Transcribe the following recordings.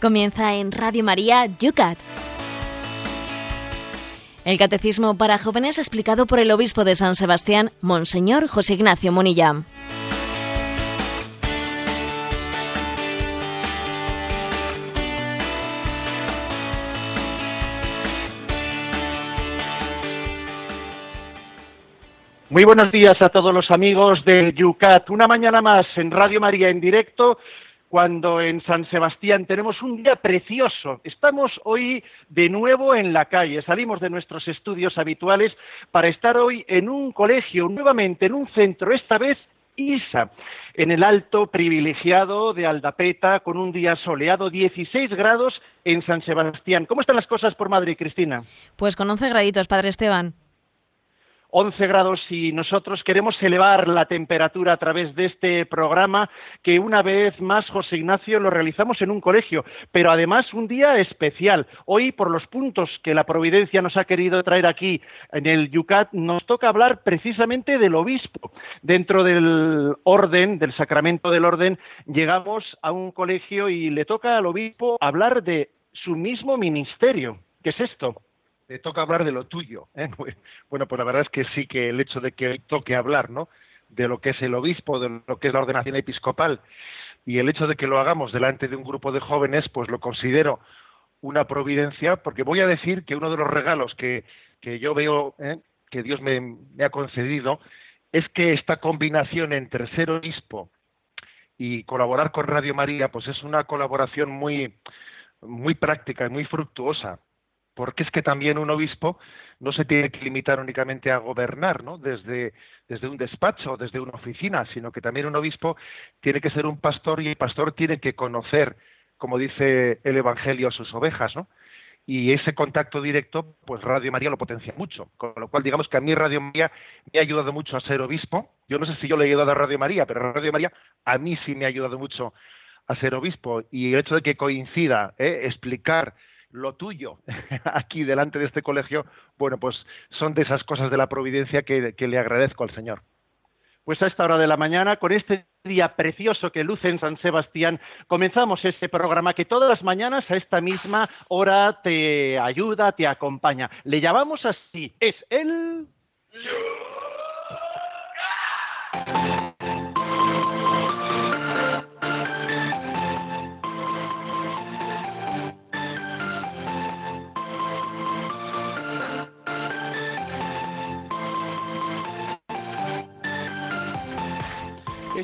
Comienza en Radio María Yucat. El Catecismo para Jóvenes explicado por el Obispo de San Sebastián, Monseñor José Ignacio Monilla. Muy buenos días a todos los amigos de Yucat. Una mañana más en Radio María en directo cuando en San Sebastián tenemos un día precioso. Estamos hoy de nuevo en la calle, salimos de nuestros estudios habituales para estar hoy en un colegio, nuevamente en un centro, esta vez ISA, en el alto privilegiado de Aldapeta, con un día soleado, 16 grados en San Sebastián. ¿Cómo están las cosas por Madrid, Cristina? Pues con 11 graditos, Padre Esteban. 11 grados y nosotros queremos elevar la temperatura a través de este programa que una vez más, José Ignacio, lo realizamos en un colegio, pero además un día especial. Hoy, por los puntos que la Providencia nos ha querido traer aquí en el Yucat, nos toca hablar precisamente del obispo. Dentro del orden, del sacramento del orden, llegamos a un colegio y le toca al obispo hablar de su mismo ministerio. ¿Qué es esto? Te toca hablar de lo tuyo. ¿eh? Bueno, pues la verdad es que sí que el hecho de que toque hablar, ¿no? De lo que es el obispo, de lo que es la ordenación episcopal, y el hecho de que lo hagamos delante de un grupo de jóvenes, pues lo considero una providencia, porque voy a decir que uno de los regalos que, que yo veo ¿eh? que Dios me, me ha concedido es que esta combinación entre ser obispo y colaborar con Radio María, pues es una colaboración muy, muy práctica y muy fructuosa porque es que también un obispo no se tiene que limitar únicamente a gobernar, ¿no? Desde, desde un despacho desde una oficina, sino que también un obispo tiene que ser un pastor y el pastor tiene que conocer, como dice el Evangelio, a sus ovejas, ¿no? Y ese contacto directo, pues Radio María lo potencia mucho. Con lo cual, digamos que a mí Radio María me ha ayudado mucho a ser obispo. Yo no sé si yo le he ayudado a Radio María, pero Radio María a mí sí me ha ayudado mucho a ser obispo. Y el hecho de que coincida, ¿eh? explicar lo tuyo aquí delante de este colegio, bueno, pues son de esas cosas de la providencia que, le agradezco al Señor. Pues a esta hora de la mañana, con este día precioso que luce en San Sebastián, comenzamos este programa que todas las mañanas a esta misma hora te ayuda, te acompaña. Le llamamos así, es el...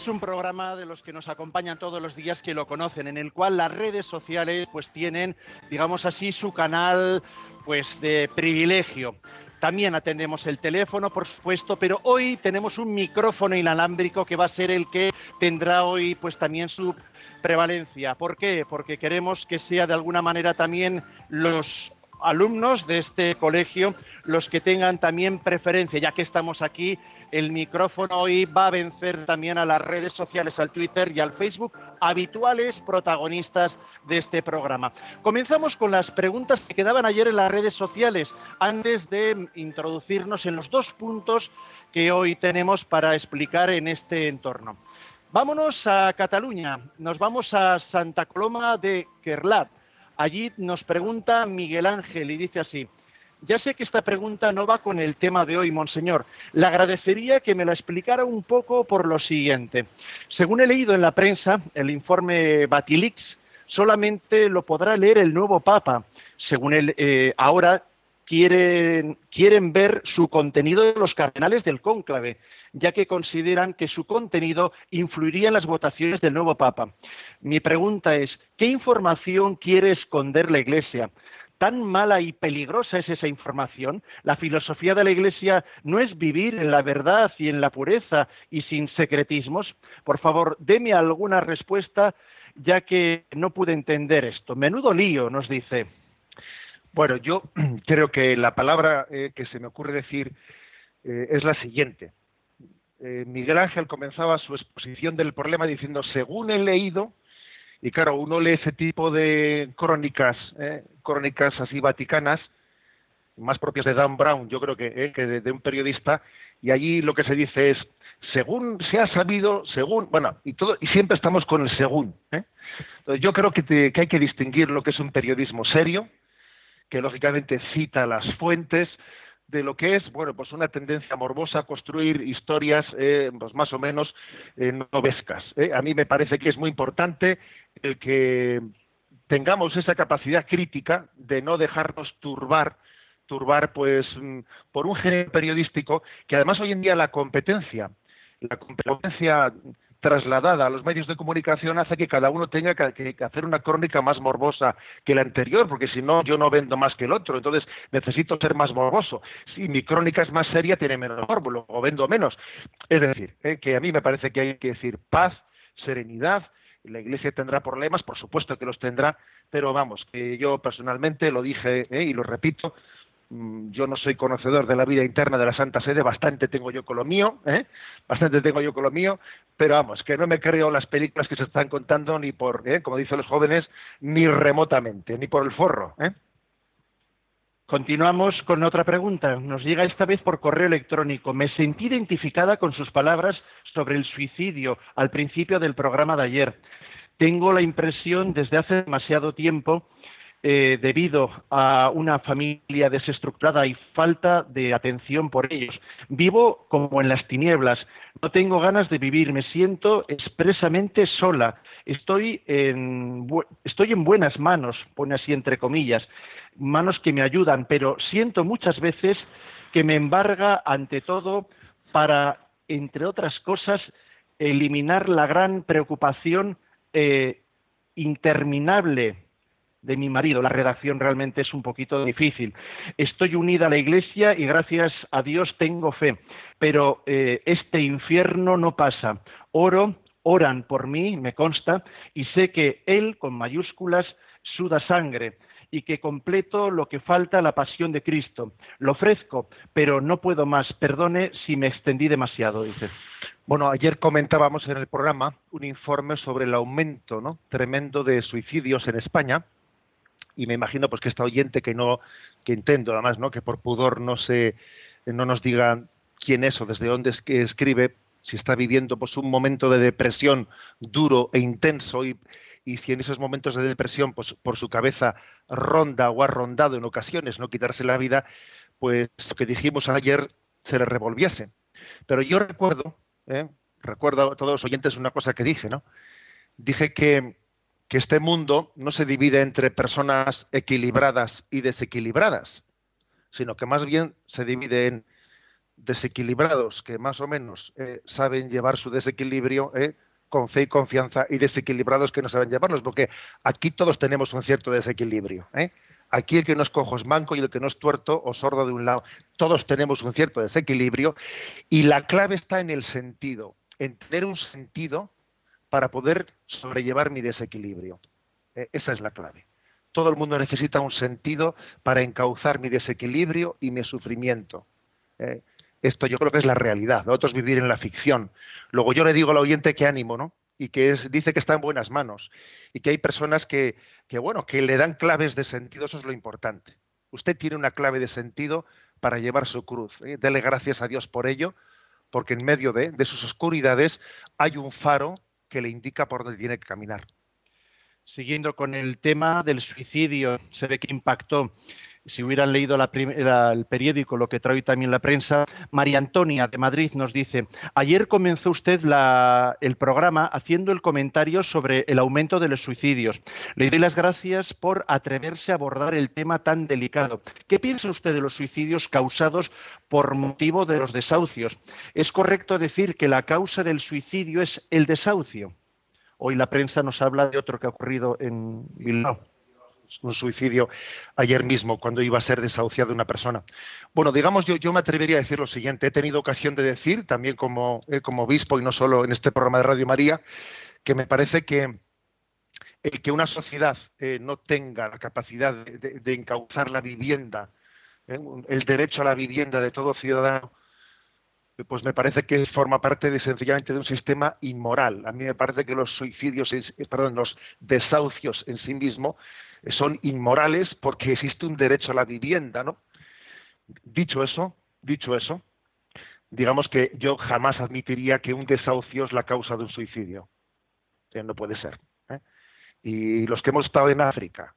Es un programa de los que nos acompañan todos los días que lo conocen, en el cual las redes sociales pues tienen, digamos así, su canal pues de privilegio. También atendemos el teléfono, por supuesto, pero hoy tenemos un micrófono inalámbrico que va a ser el que tendrá hoy pues también su prevalencia. ¿Por qué? Porque queremos que sea de alguna manera también los alumnos de este colegio los que tengan también preferencia, ya que estamos aquí, el micrófono hoy va a vencer también a las redes sociales, al Twitter y al Facebook, habituales protagonistas de este programa. Comenzamos con las preguntas que quedaban ayer en las redes sociales, antes de introducirnos en los dos puntos que hoy tenemos para explicar en este entorno. Vámonos a Cataluña, nos vamos a Santa Coloma de Kerlat. Allí nos pregunta Miguel Ángel y dice así, ya sé que esta pregunta no va con el tema de hoy, Monseñor. Le agradecería que me la explicara un poco por lo siguiente. Según he leído en la prensa, el informe Batilix solamente lo podrá leer el nuevo Papa. Según él, eh, ahora quieren, ver su contenido de los cardenales del cónclave, ya que consideran que su contenido influiría en las votaciones del nuevo Papa. Mi pregunta es, ¿qué información quiere esconder la Iglesia? tan mala y peligrosa es esa información. La filosofía de la Iglesia no es vivir en la verdad y en la pureza y sin secretismos. Por favor, deme alguna respuesta, ya que no pude entender esto. Menudo lío, nos dice. Bueno, yo creo que la palabra eh, que se me ocurre decir eh, es la siguiente. Eh, Miguel Ángel comenzaba su exposición del problema diciendo, según he leído, y claro, uno lee ese tipo de crónicas, ¿eh? crónicas así vaticanas, más propias de Dan Brown, yo creo que, de, un periodista, y allí lo que se dice es, según se ha sabido, según, bueno, y todo, y siempre estamos con el según. ¿eh? yo creo que hay que distinguir lo que es un periodismo serio, que lógicamente cita las fuentes, de lo que es, bueno, pues una tendencia morbosa a construir historias, eh, pues más o menos eh, novescas. ¿eh? A mí me parece que es muy importante el que tengamos esa capacidad crítica de no dejarnos turbar turbar pues mm, por un género periodístico que además hoy en día la competencia la competencia trasladada a los medios de comunicación hace que cada uno tenga que, hacer una crónica más morbosa que la anterior, porque si no, yo no vendo más que el otro, entonces necesito ser más morboso. Si mi crónica es más seria, tiene menos morbo, o vendo menos. Es decir, eh, que a mí me parece que hay que decir paz, serenidad, la Iglesia tendrá problemas, por supuesto que los tendrá, pero vamos, que yo personalmente lo dije eh, y lo repito, yo no soy conocedor de la vida interna de la Santa Sede, bastante tengo yo con lo mío, ¿eh? bastante tengo yo con lo mío, pero vamos, que no me creo las películas que se están contando ni por, ¿eh? como dicen los jóvenes, ni remotamente, ni por el forro. ¿eh? Continuamos con otra pregunta. Nos llega esta vez por correo electrónico. Me sentí identificada con sus palabras sobre el suicidio al principio del programa de ayer. Tengo la impresión desde hace demasiado tiempo eh, debido a una familia desestructurada y falta de atención por ellos. Vivo como en las tinieblas, no tengo ganas de vivir, me siento expresamente sola, estoy en, estoy en buenas manos, pone así entre comillas, manos que me ayudan, pero siento muchas veces que me embarga ante todo para, entre otras cosas, eliminar la gran preocupación eh, interminable de mi marido. La redacción realmente es un poquito difícil. Estoy unida a la Iglesia y gracias a Dios tengo fe, pero eh, este infierno no pasa. Oro, oran por mí, me consta, y sé que Él, con mayúsculas, suda sangre y que completo lo que falta a la pasión de Cristo. Lo ofrezco, pero no puedo más. Perdone si me extendí demasiado, dice. Bueno, ayer comentábamos en el programa un informe sobre el aumento ¿no? tremendo de suicidios en España y me imagino pues que esta oyente que no que intento además no que por pudor no se no nos diga quién es o desde dónde es que escribe si está viviendo pues un momento de depresión duro e intenso y, y si en esos momentos de depresión pues por su cabeza ronda o ha rondado en ocasiones no quitarse la vida pues lo que dijimos ayer se le revolviese. Pero yo recuerdo ¿eh? recuerdo a todos los oyentes una cosa que dije no dije que que este mundo no se divide entre personas equilibradas y desequilibradas, sino que más bien se divide en desequilibrados que más o menos eh, saben llevar su desequilibrio eh, con fe y confianza y desequilibrados que no saben llevarlos, porque aquí todos tenemos un cierto desequilibrio. Eh. Aquí el que no es cojo es manco y el que no es tuerto o sordo de un lado. Todos tenemos un cierto desequilibrio y la clave está en el sentido, en tener un sentido para poder sobrellevar mi desequilibrio. E, esa es la clave. Todo el mundo necesita un sentido para encauzar mi desequilibrio y mi sufrimiento. E, esto yo creo que es la realidad. Otros vivir en la ficción. Luego yo le digo al oyente que ánimo, ¿no? Y que dice que está en buenas manos. Y que hay personas que, bueno, que le dan claves de sentido. Eso es lo importante. Usted tiene una clave de sentido para llevar su cruz. ¿eh? Dele gracias a Dios por ello, porque en medio de sus oscuridades hay un faro que le indica por dónde tiene que caminar. Siguiendo con el tema del suicidio, se ve que impactó si hubieran leído el periódico, lo que trae también la prensa, María Antonia de Madrid nos dice, ayer comenzó usted el programa haciendo el comentario sobre el aumento de los suicidios. Le doy las gracias por atreverse a abordar el tema tan delicado. ¿Qué piensa usted de los suicidios causados por motivo de los desahucios? ¿Es correcto decir que la causa del suicidio es el desahucio? Hoy la prensa nos habla de otro que ha ocurrido en Bilbao un suicidio ayer mismo cuando iba a ser desahuciada una persona. Bueno, digamos, yo, yo me atrevería a decir lo siguiente. He tenido ocasión de decir, también como, eh, como obispo y no solo en este programa de Radio María, que me parece que el que una sociedad eh, no tenga la capacidad de, encauzar la vivienda, eh, el derecho a la vivienda de todo ciudadano, pues me parece que forma parte de sencillamente de un sistema inmoral. A mí me parece que los suicidios, perdón, los desahucios en sí mismos son inmorales porque existe un derecho a la vivienda, ¿no? Dicho eso, dicho eso, digamos que yo jamás admitiría que un desahucio es la causa de un suicidio. no puede ser. ¿eh? Y los que hemos estado en África,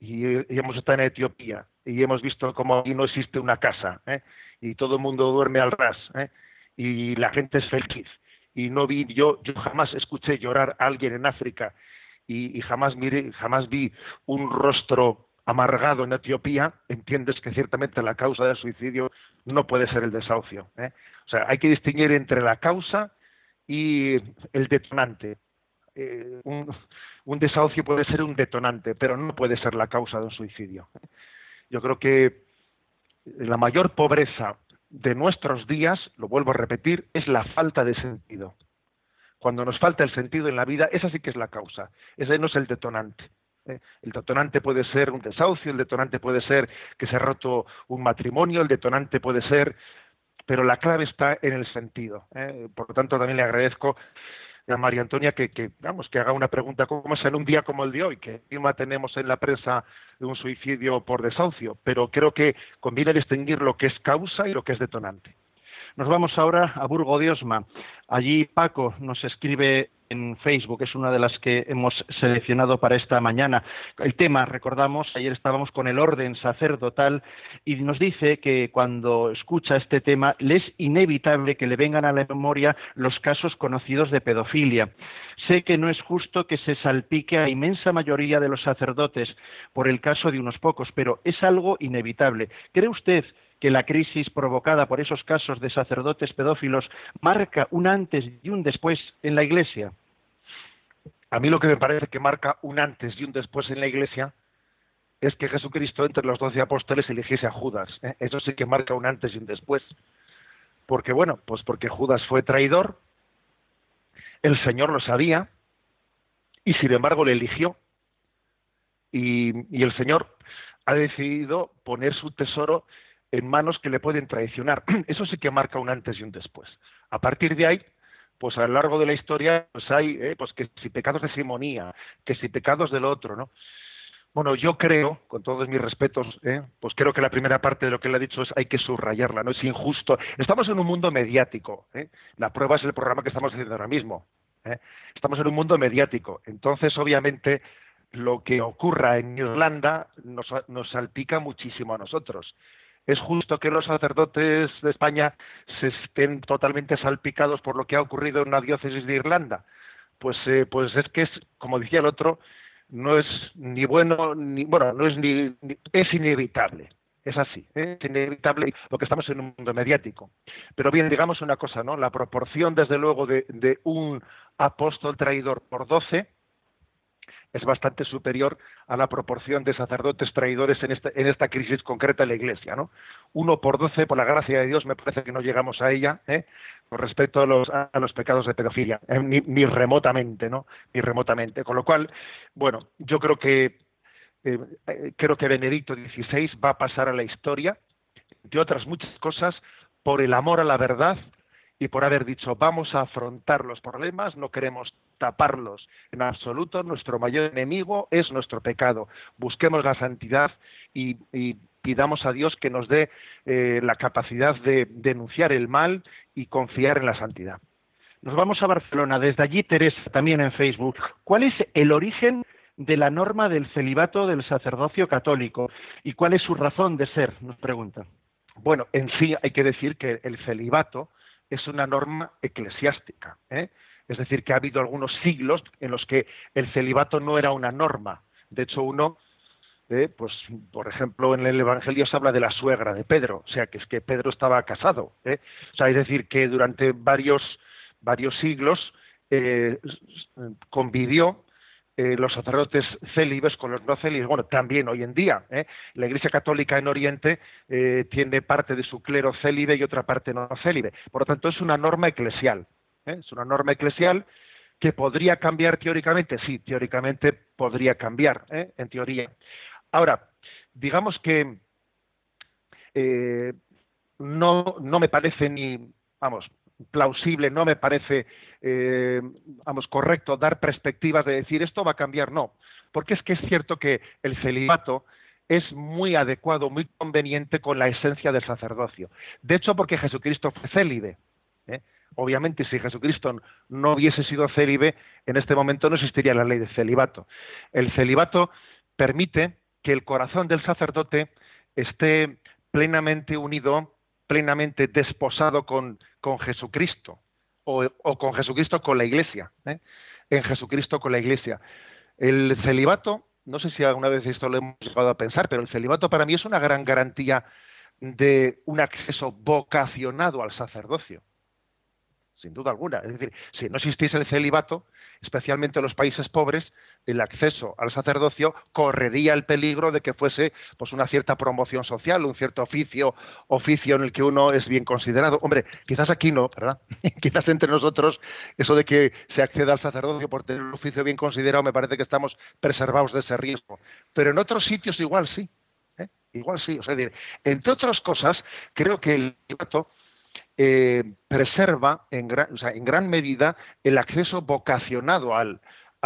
y, hemos estado en Etiopía, y hemos visto cómo aquí no existe una casa, ¿eh? y todo el mundo duerme al ras, ¿eh? y la gente es feliz. Y no vi, yo, yo jamás escuché llorar a alguien en África y, jamás, miré, jamás vi un rostro amargado en Etiopía, entiendes que ciertamente la causa del suicidio no puede ser el desahucio. ¿eh? O sea, hay que distinguir entre la causa y el detonante. Eh, un, desahucio puede ser un detonante, pero no puede ser la causa de un suicidio. Yo creo que la mayor pobreza de nuestros días, lo vuelvo a repetir, es la falta de sentido. Cuando nos falta el sentido en la vida, esa sí que es la causa, ese no es el detonante. ¿eh? El detonante puede ser un desahucio, el detonante puede ser que se ha roto un matrimonio, el detonante puede ser, pero la clave está en el sentido. ¿eh? Por lo tanto, también le agradezco a María Antonia que, vamos, que haga una pregunta como es en un día como el de hoy, que encima tenemos en la prensa un suicidio por desahucio, pero creo que conviene distinguir lo que es causa y lo que es detonante. Nos vamos ahora a Burgo de Osma. Allí Paco nos escribe en Facebook, es una de las que hemos seleccionado para esta mañana. El tema, recordamos, ayer estábamos con el orden sacerdotal y nos dice que cuando escucha este tema le es inevitable que le vengan a la memoria los casos conocidos de pedofilia. Sé que no es justo que se salpique a inmensa mayoría de los sacerdotes por el caso de unos pocos, pero es algo inevitable. ¿Cree usted que la crisis provocada por esos casos de sacerdotes pedófilos marca un antes y un después en la Iglesia? A mí lo que me parece que marca un antes y un después en la Iglesia es que Jesucristo entre los doce apóstoles eligiese a Judas. ¿eh? Eso sí que marca un antes y un después. Porque bueno, pues porque Judas fue traidor, el Señor lo sabía y sin embargo le eligió. Y, y el Señor ha decidido poner su tesoro en manos que le pueden traicionar. Eso sí que marca un antes y un después. A partir de ahí, pues a lo largo de la historia, pues hay, eh, pues que si pecados de simonía, que si pecados del otro, ¿no? Bueno, yo creo, con todos mis respetos, ¿eh? pues creo que la primera parte de lo que él ha dicho es hay que subrayarla, no es injusto. Estamos en un mundo mediático, ¿eh? la prueba es el programa que estamos haciendo ahora mismo. ¿eh? Estamos en un mundo mediático, entonces obviamente lo que ocurra en Irlanda nos, nos salpica muchísimo a nosotros. ¿Es justo que los sacerdotes de España se estén totalmente salpicados por lo que ha ocurrido en una diócesis de Irlanda? Pues, eh, pues es que es, como decía el otro, no es ni bueno ni bueno, no es ni, es inevitable. Es así, ¿eh? es inevitable porque estamos en un mundo mediático. Pero bien, digamos una cosa, ¿no? La proporción, desde luego, de un apóstol traidor por doce es bastante superior a la proporción de sacerdotes traidores en esta, en esta crisis concreta de la Iglesia. ¿no? Uno por doce, por la gracia de Dios, me parece que no llegamos a ella ¿eh? con respecto a los, a los pecados de pedofilia, ¿eh? ni, remotamente, ¿no? Ni remotamente. Con lo cual, bueno, yo creo que eh, creo que Benedicto XVI va a pasar a la historia, de otras muchas cosas, por el amor a la verdad y por haber dicho vamos a afrontar los problemas, no queremos taparlos en absoluto, nuestro mayor enemigo es nuestro pecado. Busquemos la santidad y, pidamos a Dios que nos dé eh, la capacidad de denunciar el mal y confiar en la santidad. Nos vamos a Barcelona, desde allí Teresa, también en Facebook. ¿Cuál es el origen de la norma del celibato del sacerdocio católico y cuál es su razón de ser? Nos pregunta. Bueno, en sí hay que decir que el celibato es una norma eclesiástica. ¿eh? Es decir, que ha habido algunos siglos en los que el celibato no era una norma. De hecho, uno, ¿eh? pues, por ejemplo, en el Evangelio se habla de la suegra de Pedro, o sea, que es que Pedro estaba casado. ¿eh? O sea, es decir, que durante varios, varios siglos convivió eh, los sacerdotes célibes con los no célibes, bueno, también hoy en día. ¿eh? La Iglesia Católica en Oriente eh, tiene parte de su clero célibe y otra parte no célibe. Por lo tanto, es una norma eclesial. Es una norma eclesial que podría cambiar teóricamente. Sí, teóricamente podría cambiar, en teoría. Ahora, digamos que no, no me parece ni, vamos, plausible, no me parece, eh, vamos, correcto dar perspectivas de decir esto va a cambiar, no, porque es que es cierto que el celibato es muy adecuado, muy conveniente con la esencia del sacerdocio. De hecho, porque Jesucristo fue célibe. ¿eh? Obviamente, si Jesucristo no hubiese sido célibe, en este momento no existiría la ley de celibato. El celibato permite que el corazón del sacerdote esté plenamente unido, plenamente desposado con, con Jesucristo, o, con Jesucristo con la Iglesia, ¿eh? en Jesucristo con la Iglesia. El celibato, no sé si alguna vez esto lo hemos llegado a pensar, pero el celibato para mí es una gran garantía de un acceso vocacionado al sacerdocio sin duda alguna. Es decir, si no existiese el celibato, especialmente en los países pobres, el acceso al sacerdocio correría el peligro de que fuese pues una cierta promoción social, un cierto oficio, oficio en el que uno es bien considerado. Hombre, quizás aquí no, ¿verdad? quizás entre nosotros eso de que se acceda al sacerdocio por tener un oficio bien considerado, me parece que estamos preservados de ese riesgo. Pero en otros sitios igual sí. ¿eh? Igual sí. O sea, entre otras cosas, creo que el celibato eh, preserva en gran, medida el acceso vocacionado al,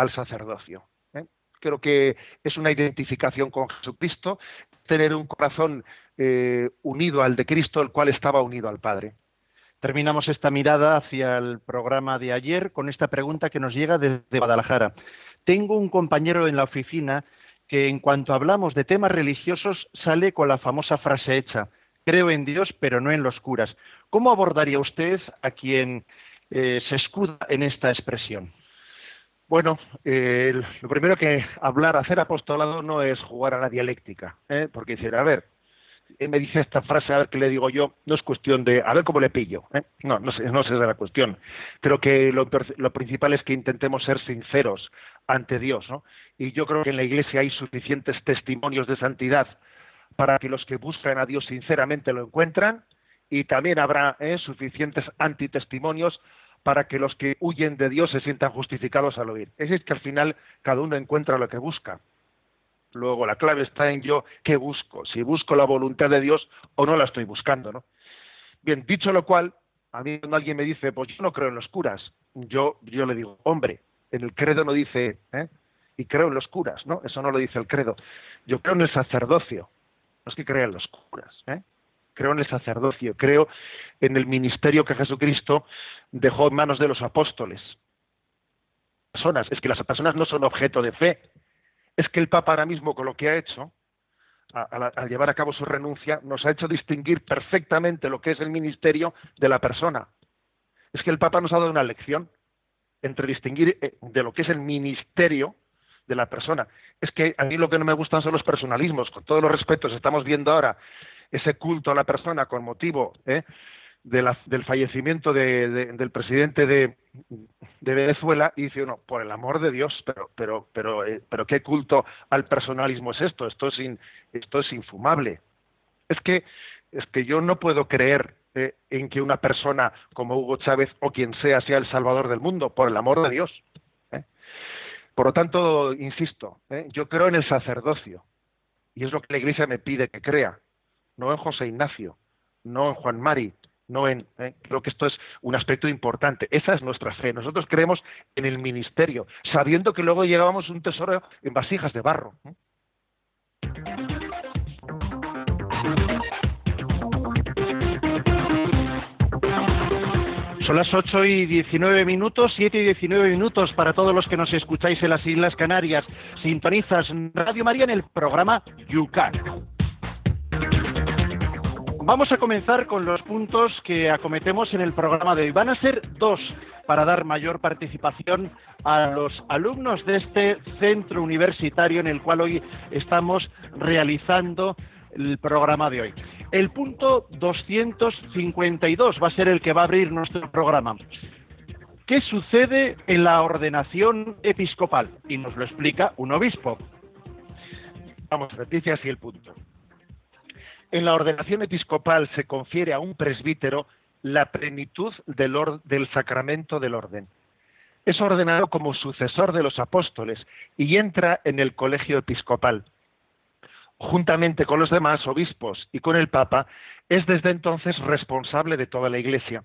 sacerdocio. ¿eh? Creo que es una identificación con Jesucristo, tener un corazón eh, unido al de Cristo, el cual estaba unido al Padre. Terminamos esta mirada hacia el programa de ayer con esta pregunta que nos llega desde Guadalajara. Tengo un compañero en la oficina que en cuanto hablamos de temas religiosos sale con la famosa frase hecha, creo en Dios, pero no en los curas. ¿Cómo abordaría usted a quien eh, se escuda en esta expresión? Bueno, eh, lo primero que hablar, hacer apostolado no es jugar a la dialéctica, ¿eh? porque decir, a ver, me dice esta frase, a ver qué le digo yo, no es cuestión de, a ver cómo le pillo, no, no, sé, no es la cuestión. Creo que lo, lo, principal es que intentemos ser sinceros ante Dios, ¿no? Y yo creo que en la Iglesia hay suficientes testimonios de santidad para que los que buscan a Dios sinceramente lo encuentran y también habrá ¿eh? suficientes antitestimonios para que los que huyen de Dios se sientan justificados al oír. Es que al final cada uno encuentra lo que busca. Luego la clave está en yo qué busco, si busco la voluntad de Dios o no la estoy buscando, ¿no? Bien, dicho lo cual, a mí cuando alguien me dice, pues yo no creo en los curas, yo, yo le digo, hombre, en el credo no dice, ¿eh? y creo en los curas, ¿no? Eso no lo dice el credo. Yo creo en el sacerdocio, no es que crea en los curas, ¿eh? Creo en el sacerdocio, creo en el ministerio que Jesucristo dejó en manos de los apóstoles. Personas, es que las personas no son objeto de fe. Es que el Papa ahora mismo con lo que ha hecho, al llevar a cabo su renuncia, nos ha hecho distinguir perfectamente lo que es el ministerio de la persona. Es que el Papa nos ha dado una lección entre distinguir eh, de lo que es el ministerio de la persona. Es que a mí lo que no me gustan son los personalismos. Con todos los respetos, estamos viendo ahora ese culto a la persona con motivo ¿eh? del fallecimiento del presidente de, Venezuela y dice uno, por el amor de Dios, pero, pero, pero, eh, pero qué culto al personalismo es esto, esto es, esto es infumable. Es que, es que yo no puedo creer eh, en que una persona como Hugo Chávez o quien sea sea el salvador del mundo, por el amor de Dios. Por lo tanto, insisto, yo creo en el sacerdocio y es lo que la Iglesia me pide que crea, no en José Ignacio, no en Juan Mari, no en. ¿eh? Creo que esto es un aspecto importante. Esa es nuestra fe. Nosotros creemos en el ministerio, sabiendo que luego llegábamos un tesoro en vasijas de barro. Son las 8 y 19 minutos, 7 y 19 minutos para todos los que nos escucháis en las Islas Canarias. Sintonizas Radio María en el programa Yucat. Vamos a comenzar con los puntos que acometemos en el programa de hoy. Van a ser dos para dar mayor participación a los alumnos de este centro universitario en el cual hoy estamos realizando el programa de hoy. El punto 252 va a ser el que va a abrir nuestro programa. ¿Qué sucede en la ordenación episcopal? Y nos lo explica un obispo. Vamos, dice así el punto. En la ordenación episcopal se confiere a un presbítero la plenitud del, del sacramento del orden. Es ordenado como sucesor de los apóstoles y entra en el colegio episcopal juntamente con los demás obispos y con el Papa, es desde entonces responsable de toda la Iglesia.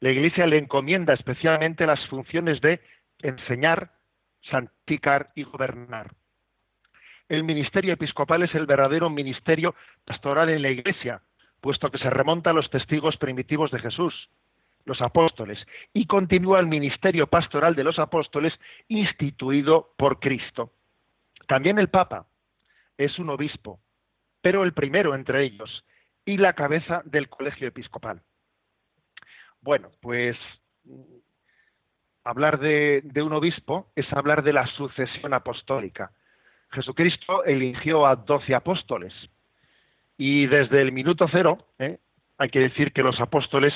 La Iglesia le encomienda especialmente las funciones de enseñar, santificar y gobernar. El ministerio episcopal es el verdadero ministerio pastoral en la Iglesia, puesto que se remonta a los testigos primitivos de Jesús, los apóstoles, y continúa el ministerio pastoral de los apóstoles instituido por Cristo. También el Papa es un obispo, pero el primero entre ellos, y la cabeza del colegio episcopal. Bueno, pues hablar de, un obispo es hablar de la sucesión apostólica. Jesucristo eligió a doce apóstoles y desde el minuto cero ¿eh? hay que decir que los apóstoles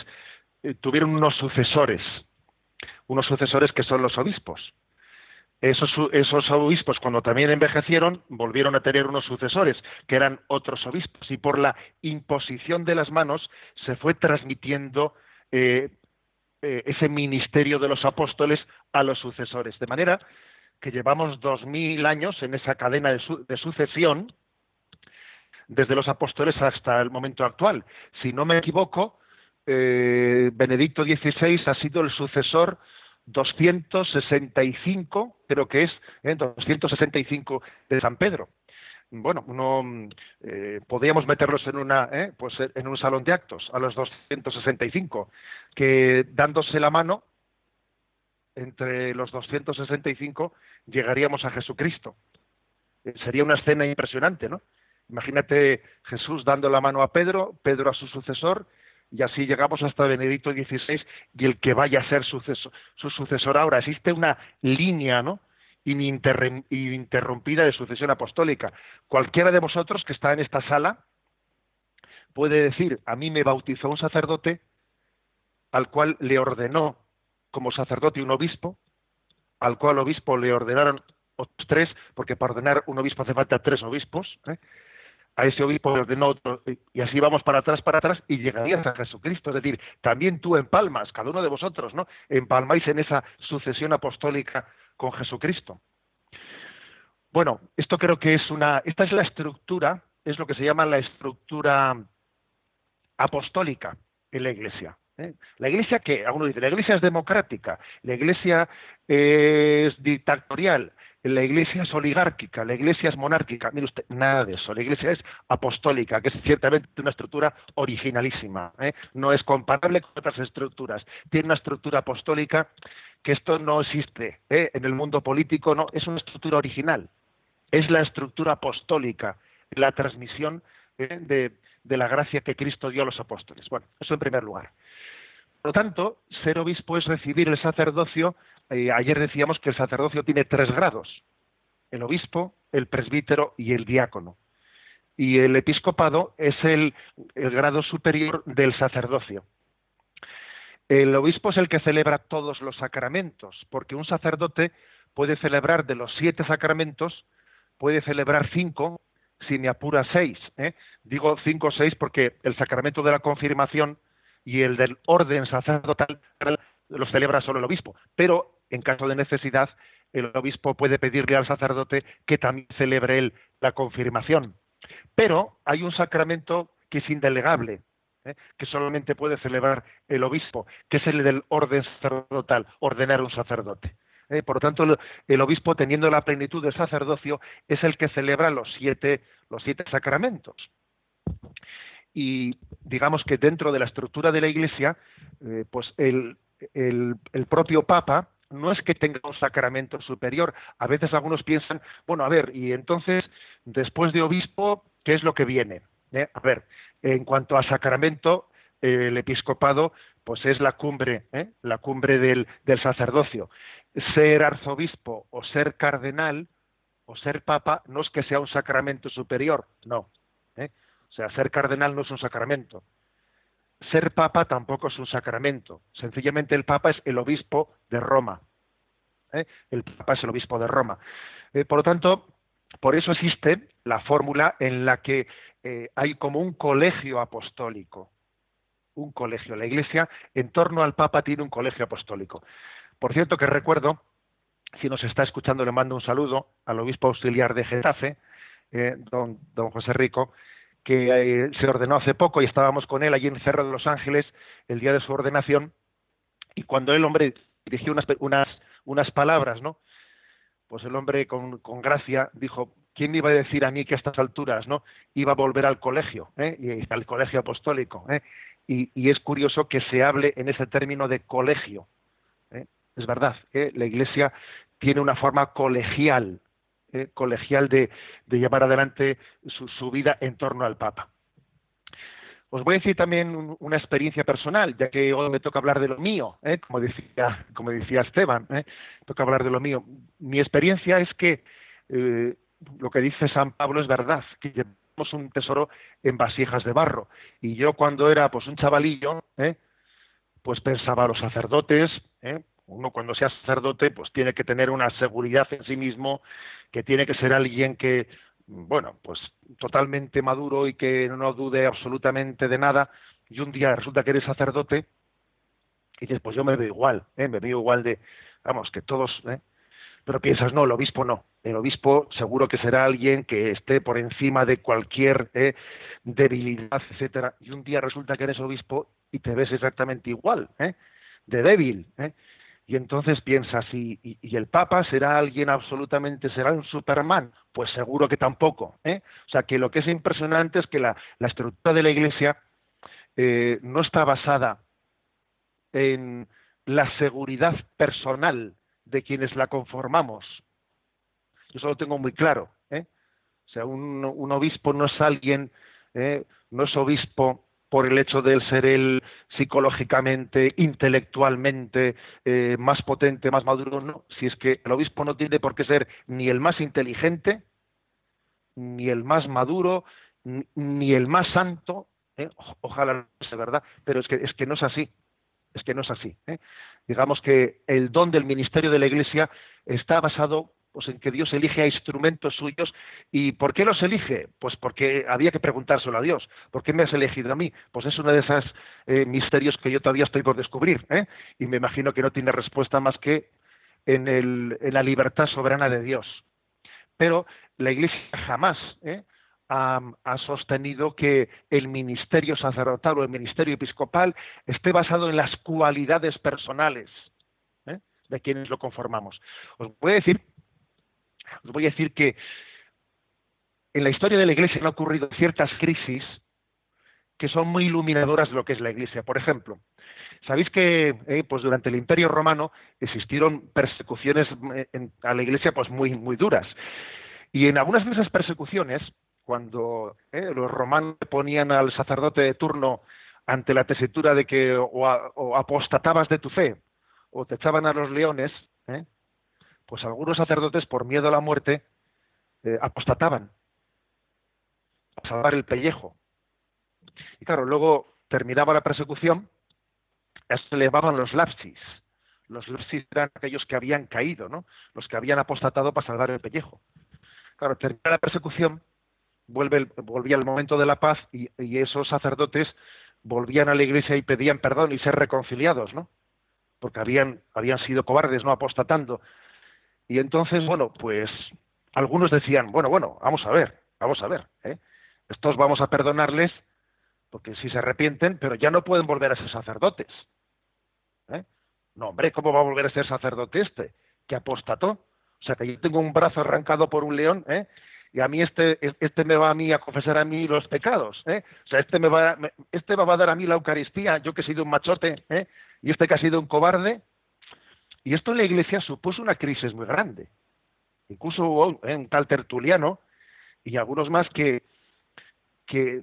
eh, tuvieron unos sucesores, unos sucesores que son los obispos. Esos, obispos, cuando también envejecieron, volvieron a tener unos sucesores, que eran otros obispos, y por la imposición de las manos se fue transmitiendo eh, ese ministerio de los apóstoles a los sucesores. De manera que llevamos dos mil años en esa cadena de, sucesión, desde los apóstoles hasta el momento actual. Si no me equivoco, eh, Benedicto XVI ha sido el sucesor 265, creo que es, eh, 265 de San Pedro bueno, uno eh, podríamos meterlos en una, eh, pues en un salón de actos a los 265, que dándose la mano entre los 265 llegaríamos a Jesucristo. Eh, sería una escena impresionante, ¿no? Imagínate Jesús dando la mano a Pedro, Pedro a su sucesor, y así llegamos hasta Benedicto XVI y el que vaya a ser su sucesor ahora. Existe una línea, ¿no? ininterrumpida de sucesión apostólica. Cualquiera de vosotros que está en esta sala puede decir, a mí me bautizó un sacerdote al cual le ordenó como sacerdote un obispo, al cual obispo le ordenaron tres, porque para ordenar un obispo hace falta tres obispos, ¿eh? a ese obispo le ordenó otro, y así vamos para atrás, para atrás, y llegarías a Jesucristo. Es decir, también tú empalmas, cada uno de vosotros, ¿no? Empalmáis en esa sucesión apostólica con Jesucristo. Bueno, esto creo que es una, esta es la estructura, es lo que se llama la estructura apostólica en la Iglesia. ¿Eh? La Iglesia que, algunos dicen, la Iglesia es democrática, la Iglesia es dictatorial, la Iglesia es oligárquica, la Iglesia es monárquica. Mire usted, nada de eso. La Iglesia es apostólica, que es ciertamente una estructura originalísima. ¿eh? No es comparable con otras estructuras. Tiene una estructura apostólica que esto no existe ¿eh? en el mundo político, no, es una estructura original, es la estructura apostólica, la transmisión ¿eh? de, la gracia que Cristo dio a los apóstoles. Bueno, eso en primer lugar. Por lo tanto, ser obispo es recibir el sacerdocio. Eh, ayer decíamos que el sacerdocio tiene tres grados: el obispo, el presbítero y el diácono. Y el episcopado es el grado superior del sacerdocio. El obispo es el que celebra todos los sacramentos, porque un sacerdote puede celebrar de los siete sacramentos, puede celebrar cinco, si me apura seis. ¿eh? Digo cinco o seis porque el sacramento de la confirmación y el del orden sacerdotal los celebra solo el obispo. Pero en caso de necesidad, el obispo puede pedirle al sacerdote que también celebre él la confirmación. Pero hay un sacramento que es indelegable, ¿eh? que solamente puede celebrar el obispo, que es el del orden sacerdotal, ordenar un sacerdote. ¿eh? Por lo tanto, el, obispo, teniendo la plenitud del sacerdocio, es el que celebra los siete, los siete sacramentos. Y digamos que dentro de la estructura de la Iglesia, eh, pues el, el, propio Papa, no es que tenga un sacramento superior. A veces algunos piensan, bueno, a ver, y entonces, después de obispo, ¿qué es lo que viene? ¿eh? A ver, en cuanto a sacramento, el episcopado pues es la cumbre, ¿eh? la cumbre del, sacerdocio. Ser arzobispo o ser cardenal o ser papa no es que sea un sacramento superior, no. ¿Eh? O sea, ser cardenal no es un sacramento. Ser papa tampoco es un sacramento. Sencillamente el papa es el obispo de Roma. El papa es el obispo de Roma. por lo tanto, por eso existe la fórmula en la que eh, hay como un colegio apostólico, un colegio. La Iglesia en torno al Papa tiene un colegio apostólico. Por cierto que recuerdo, si nos está escuchando le mando un saludo al obispo auxiliar de Getafe, eh, don, don José Rico, que eh, se ordenó hace poco y estábamos con él allí en Cerro de los Ángeles el día de su ordenación y cuando el hombre dirigió unas, unas, unas palabras, ¿no? Pues el hombre con, con gracia dijo, ¿quién iba a decir a mí que a estas alturas no iba a volver al colegio, ¿eh? y al colegio apostólico? ¿eh? Y, es curioso que se hable en ese término de colegio. ¿eh? Es verdad, ¿eh? la Iglesia tiene una forma colegial, ¿eh? colegial de, llevar adelante su, vida en torno al Papa. Os voy a decir también una experiencia personal, ya que hoy me toca hablar de lo mío, como decía, como decía Esteban, toca hablar de lo mío. Mi experiencia es que lo que dice San Pablo es verdad, que llevamos un tesoro en vasijas de barro. Y yo cuando era pues un chavalillo, pues pensaba los sacerdotes, ¿eh? Uno cuando sea sacerdote pues tiene que tener una seguridad en sí mismo, que tiene que ser alguien que, bueno, pues totalmente maduro y que no dude absolutamente de nada, y un día resulta que eres sacerdote y dices, pues yo me veo igual, ¿eh? me veo igual de, vamos, que todos, ¿eh? pero piensas, no, el obispo no, el obispo seguro que será alguien que esté por encima de cualquier ¿eh? debilidad, etcétera, y un día resulta que eres obispo y te ves exactamente igual, ¿eh? de débil, ¿eh? Y entonces piensas, ¿y, y, el Papa será alguien absolutamente, será un Superman? Pues seguro que tampoco. ¿eh? O sea, que lo que es impresionante es que la, estructura de la Iglesia eh, no está basada en la seguridad personal de quienes la conformamos. Yo eso lo tengo muy claro. ¿eh? O sea, un, un obispo no es alguien, ¿eh? no es obispo por el hecho de ser él psicológicamente, intelectualmente eh, más potente, más maduro, no. Si es que el obispo no tiene por qué ser ni el más inteligente, ni el más maduro, ni el más santo, ¿eh? ojalá sea verdad, pero es que, es que no es así, es que no es así. ¿eh? Digamos que el don del ministerio de la Iglesia está basado pues en que Dios elige a instrumentos suyos. ¿Y por qué los elige? Pues porque había que preguntárselo a Dios. ¿Por qué me has elegido a mí? Pues es uno de esos eh, misterios que yo todavía estoy por descubrir. ¿eh? Y me imagino que no tiene respuesta más que en, el, en la libertad soberana de Dios. Pero la Iglesia jamás ¿eh? ha, ha, sostenido que el ministerio sacerdotal o el ministerio episcopal esté basado en las cualidades personales ¿eh? de quienes lo conformamos. Os voy a decir os voy a decir que en la historia de la Iglesia han ocurrido ciertas crisis que son muy iluminadoras de lo que es la Iglesia. Por ejemplo, sabéis que eh, pues durante el Imperio Romano existieron persecuciones eh, a la Iglesia pues muy muy duras y en algunas de esas persecuciones cuando eh, los romanos ponían al sacerdote de turno ante la tesitura de que o, o apostatabas de tu fe o te echaban a los leones, ¿eh? Pues algunos sacerdotes, por miedo a la muerte, eh, apostataban a salvar el pellejo. Y claro, luego terminaba la persecución, se elevaban los lapsis. Los lapsis eran aquellos que habían caído, ¿no? Los que habían apostatado para salvar el pellejo. Claro, termina la persecución, vuelve volvía el momento de la paz y, y, esos sacerdotes volvían a la iglesia y pedían perdón y ser reconciliados, ¿no? Porque habían, habían sido cobardes, no apostatando. Y entonces, bueno, pues algunos decían, bueno, bueno, vamos a ver, vamos a ver, ¿eh? estos vamos a perdonarles porque si se arrepienten, pero ya no pueden volver a ser sacerdotes. ¿eh? No, hombre, ¿cómo va a volver a ser sacerdote este? Que apostató. O sea, que yo tengo un brazo arrancado por un león, ¿eh? y a mí este, este me va a mí a confesar a mí los pecados, ¿eh? O sea, este me va, este va a dar a mí la Eucaristía, yo que he sido un machote, ¿eh? Y este que ha sido un cobarde, y esto en la Iglesia supuso una crisis muy grande. Incluso hubo un tal Tertuliano y algunos más que, que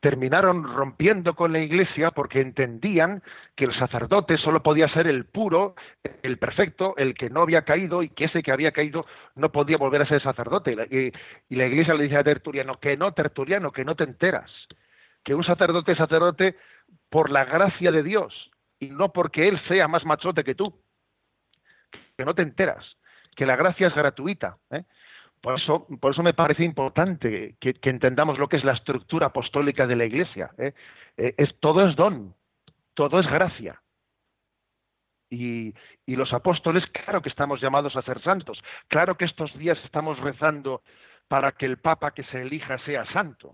terminaron rompiendo con la Iglesia porque entendían que el sacerdote solo podía ser el puro, el perfecto, el que no había caído y que ese que había caído no podía volver a ser sacerdote. Y, y la Iglesia le dice a Tertuliano, que no, Tertuliano, que no te enteras, que un sacerdote es sacerdote por la gracia de Dios y no porque él sea más machote que tú que no te enteras, que la gracia es gratuita. ¿eh? Por, eso, por eso me parece importante que, entendamos lo que es la estructura apostólica de la Iglesia. ¿eh? Eh, es, todo es don, todo es gracia. Y, y, los apóstoles, claro que estamos llamados a ser santos, claro que estos días estamos rezando para que el Papa que se elija sea santo.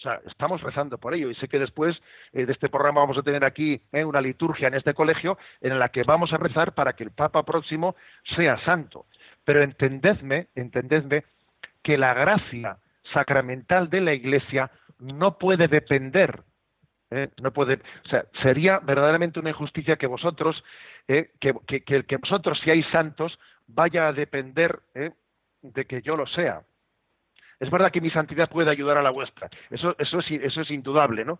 O sea, estamos rezando por ello y sé que después eh, de este programa vamos a tener aquí eh, una liturgia en este colegio en la que vamos a rezar para que el Papa próximo sea santo. Pero entendedme, entendedme que la gracia sacramental de la Iglesia no puede depender ¿eh? no puede o sea sería verdaderamente una injusticia que vosotros que, que, vosotros seáis santos vaya a depender de que yo lo sea es verdad que mi santidad puede ayudar a la vuestra. Eso es indudable no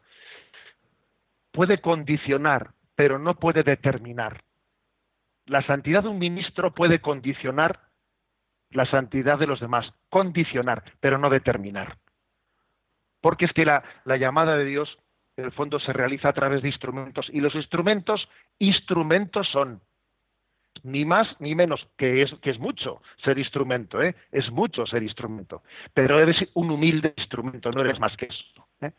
puede condicionar pero no puede determinar. La santidad de un ministro puede condicionar la santidad de los demás, condicionar, pero no determinar. Porque es que la, llamada de Dios, en el fondo, se realiza a través de instrumentos, y los instrumentos, instrumentos son, ni más ni menos, que es, que es mucho ser instrumento, ¿eh? es mucho ser instrumento, pero eres un humilde instrumento, no eres más que eso. ¿eh?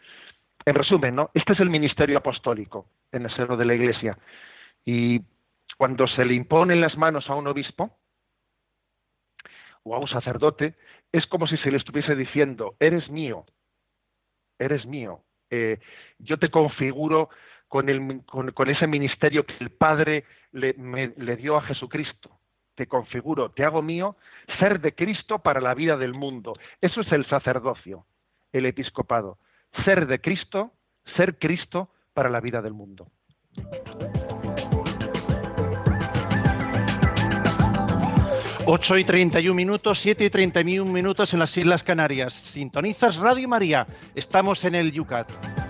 En resumen, ¿no? este es el ministerio apostólico en el seno de la Iglesia. Y cuando se le imponen las manos a un obispo o a un sacerdote, es como si se le estuviese diciendo, eres mío, eres mío, eh, yo te configuro con, el, con, ese ministerio que el Padre le, le dio a Jesucristo. Te configuro, te hago mío, ser de Cristo para la vida del mundo. Eso es el sacerdocio, el episcopado. Ser de Cristo, ser Cristo para la vida del mundo. 8 y 31 minutos, 7 y 31 minutos en las Islas Canarias. Sintonizas Radio María. Estamos en el Yucat.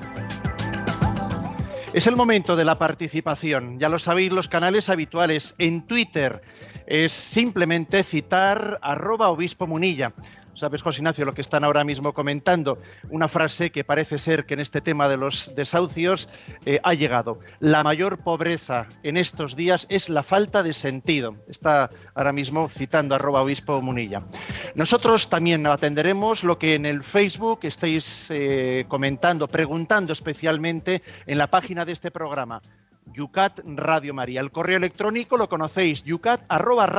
Es el momento de la participación. Ya lo sabéis, los canales habituales. En Twitter es simplemente citar arroba obispo munilla. Sabes, José Ignacio, lo que están ahora mismo comentando, una frase que parece ser que en este tema de los desahucios eh, ha llegado. La mayor pobreza en estos días es la falta de sentido. Está ahora mismo citando arroba obispo Munilla. Nosotros también atenderemos lo que en el Facebook estáis eh, comentando, preguntando especialmente en la página de este programa Yucat Radio María. El correo electrónico lo conocéis, yucat arroba.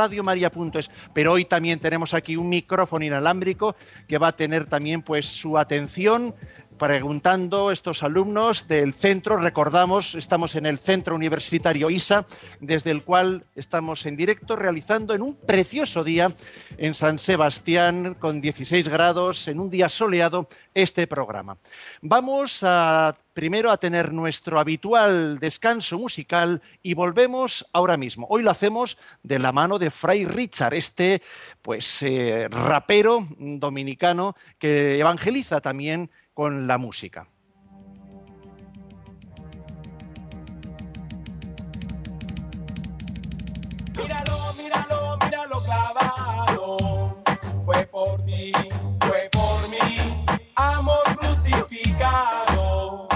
Pero hoy también tenemos aquí un micrófono inalámbrico que va a tener también pues su atención preguntando estos alumnos del centro. Recordamos, estamos en el Centro Universitario ISA, desde el cual estamos en directo realizando en un precioso día en San Sebastián, con 16 grados, en un día soleado, este programa. Vamos a primero a tener nuestro habitual descanso musical y volvemos ahora mismo. Hoy lo hacemos de la mano de Fray Richard, este pues eh, rapero dominicano que evangeliza también con la música. Míralo, míralo, míralo clavado. Fue por mí, fue por mí, amor crucificado.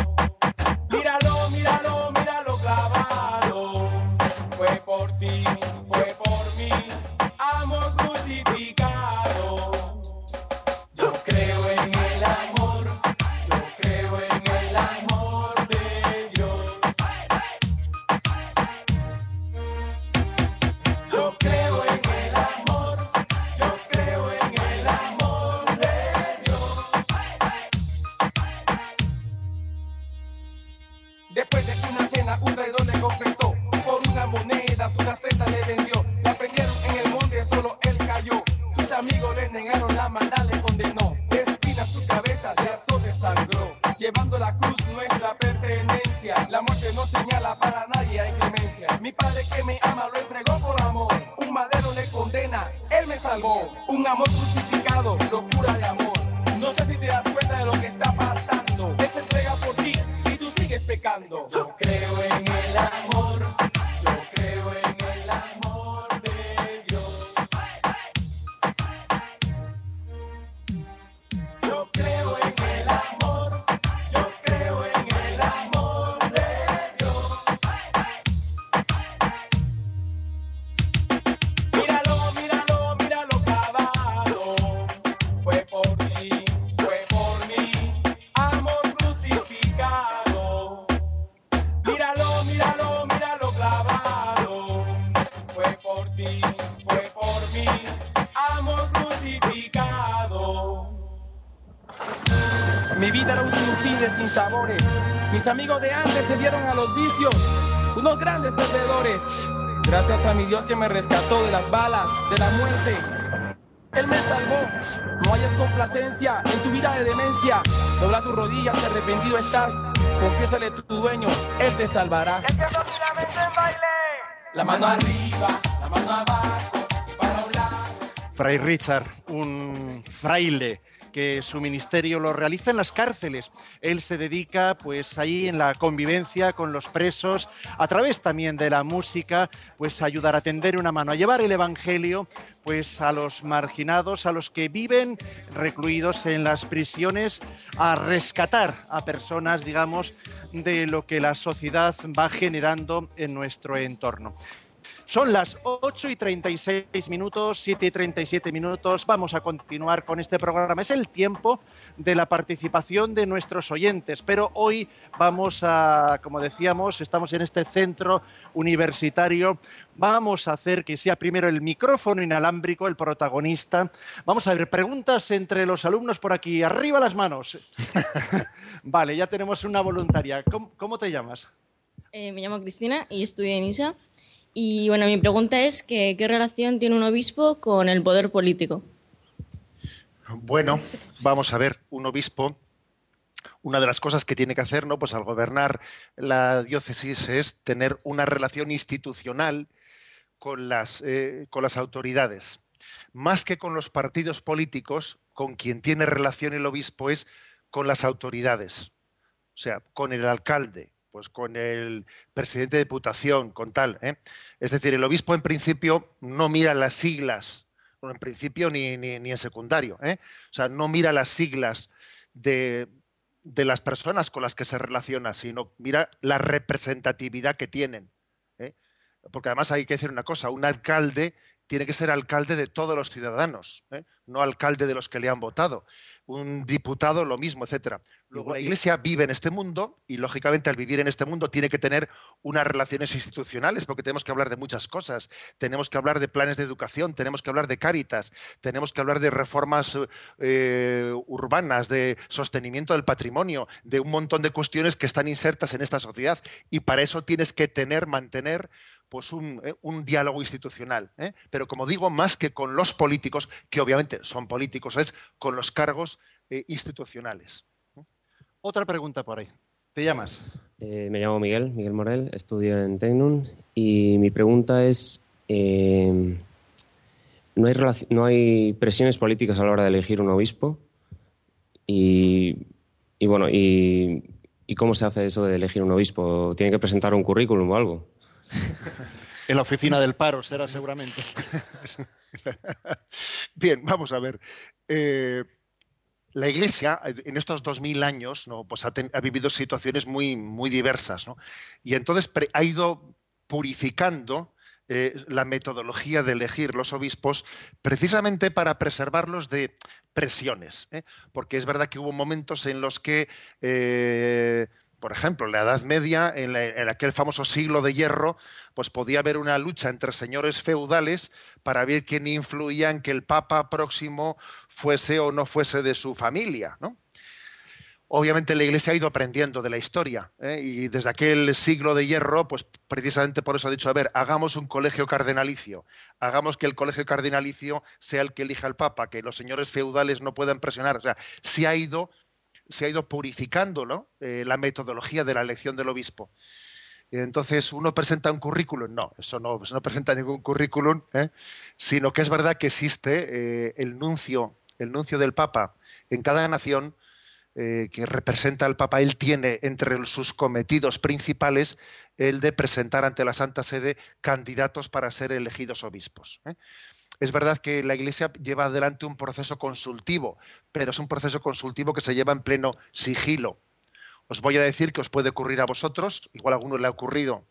Su rastreta le vendió. La prendieron en el monte, solo él cayó. Sus amigos le negaron la maldad, le condenó. De espina su cabeza, de azote sangró. Llevando la cruz, nuestra pertenencia. La muerte no señala para nadie, hay clemencia. Mi padre que me ama lo entregó por amor. Un madero le condena, él me salvó. Un amor crucificado, estás. Confiésale a tu dueño, Él te salvará. La mano arriba, la mano abajo, y para un lado. Fray Richard, un fraile que su ministerio lo realiza en las cárceles. Él se dedica pues ahí en la convivencia con los presos, a través también de la música, pues a ayudar a tender una mano, a llevar el evangelio pues a los marginados, a los que viven recluidos en las prisiones, a rescatar a personas, digamos, de lo que la sociedad va generando en nuestro entorno. Son las 8 y 36 minutos, 7 y 37 minutos. Vamos a continuar con este programa. Es el tiempo de la participación de nuestros oyentes, pero hoy vamos a, como decíamos, estamos en este centro universitario. Vamos a hacer que sea primero el micrófono inalámbrico el protagonista. Vamos a ver preguntas entre los alumnos por aquí. Arriba las manos. vale, ya tenemos una voluntaria. ¿Cómo, cómo te llamas? Eh, me llamo Cristina y estudio en ISA. Y bueno, mi pregunta es qué relación tiene un obispo con el poder político. Bueno, vamos a ver, un obispo, una de las cosas que tiene que hacer, ¿no? Pues al gobernar la diócesis es tener una relación institucional con las, eh, con las autoridades. Más que con los partidos políticos, con quien tiene relación el obispo es con las autoridades. O sea, con el alcalde, pues con el presidente de diputación, con tal. ¿eh? Es decir, el obispo en principio no mira las siglas, no en principio ni, ni, ni en secundario. ¿eh? O sea, no mira las siglas de, de, las personas con las que se relaciona, sino mira la representatividad que tienen. ¿eh? Porque además hay que decir una cosa, un alcalde tiene que ser alcalde de todos los ciudadanos, no alcalde de los que le han votado un diputado, lo mismo, etcétera. Luego la Iglesia vive en este mundo y lógicamente al vivir en este mundo tiene que tener unas relaciones institucionales porque tenemos que hablar de muchas cosas. Tenemos que hablar de planes de educación, tenemos que hablar de cáritas, tenemos que hablar de reformas eh, urbanas, de sostenimiento del patrimonio, de un montón de cuestiones que están insertas en esta sociedad y para eso tienes que tener, mantener pues un, eh, un diálogo institucional. ¿eh? Pero como digo, más que con los políticos, que obviamente son políticos, es con los cargos eh, institucionales. Otra pregunta por ahí. ¿Te llamas? Me llamo Miguel, Miguel Morel, estudio en Tecnun y mi pregunta es, ¿no, hay ¿no hay presiones políticas a la hora de elegir un obispo? Y, bueno, ¿y cómo se hace eso de elegir un obispo? ¿Tiene que presentar un currículum o algo? En la oficina del paro será seguramente. Bien, vamos a ver. Eh, la Iglesia en estos dos mil años ¿no? pues ha, vivido situaciones muy, muy diversas ¿no? y entonces ha ido purificando eh, la metodología de elegir los obispos precisamente para preservarlos de presiones. ¿eh? Porque es verdad que hubo momentos en los que por ejemplo, en la Edad Media, en, aquel famoso siglo de hierro, pues podía haber una lucha entre señores feudales para ver quién influía en que el Papa próximo fuese o no fuese de su familia. Obviamente la Iglesia ha ido aprendiendo de la historia ¿eh? y desde aquel siglo de hierro, pues precisamente por eso ha dicho, a ver, hagamos un colegio cardenalicio, hagamos que el colegio cardenalicio sea el que elija al Papa, que los señores feudales no puedan presionar. O sea, se ha ido se ha ido purificando ¿no? eh, la metodología de la elección del obispo. Entonces, ¿uno presenta un currículum? No, eso no, eso no presenta ningún currículum, ¿eh? sino que es verdad que existe eh, el nuncio, el nuncio del Papa en cada nación que representa al Papa. Él tiene entre sus cometidos principales el de presentar ante la Santa Sede candidatos para ser elegidos obispos. Es verdad que la Iglesia lleva adelante un proceso consultivo, pero es un proceso consultivo que se lleva en pleno sigilo. Os voy a decir que os puede ocurrir a vosotros, igual a alguno le ha ocurrido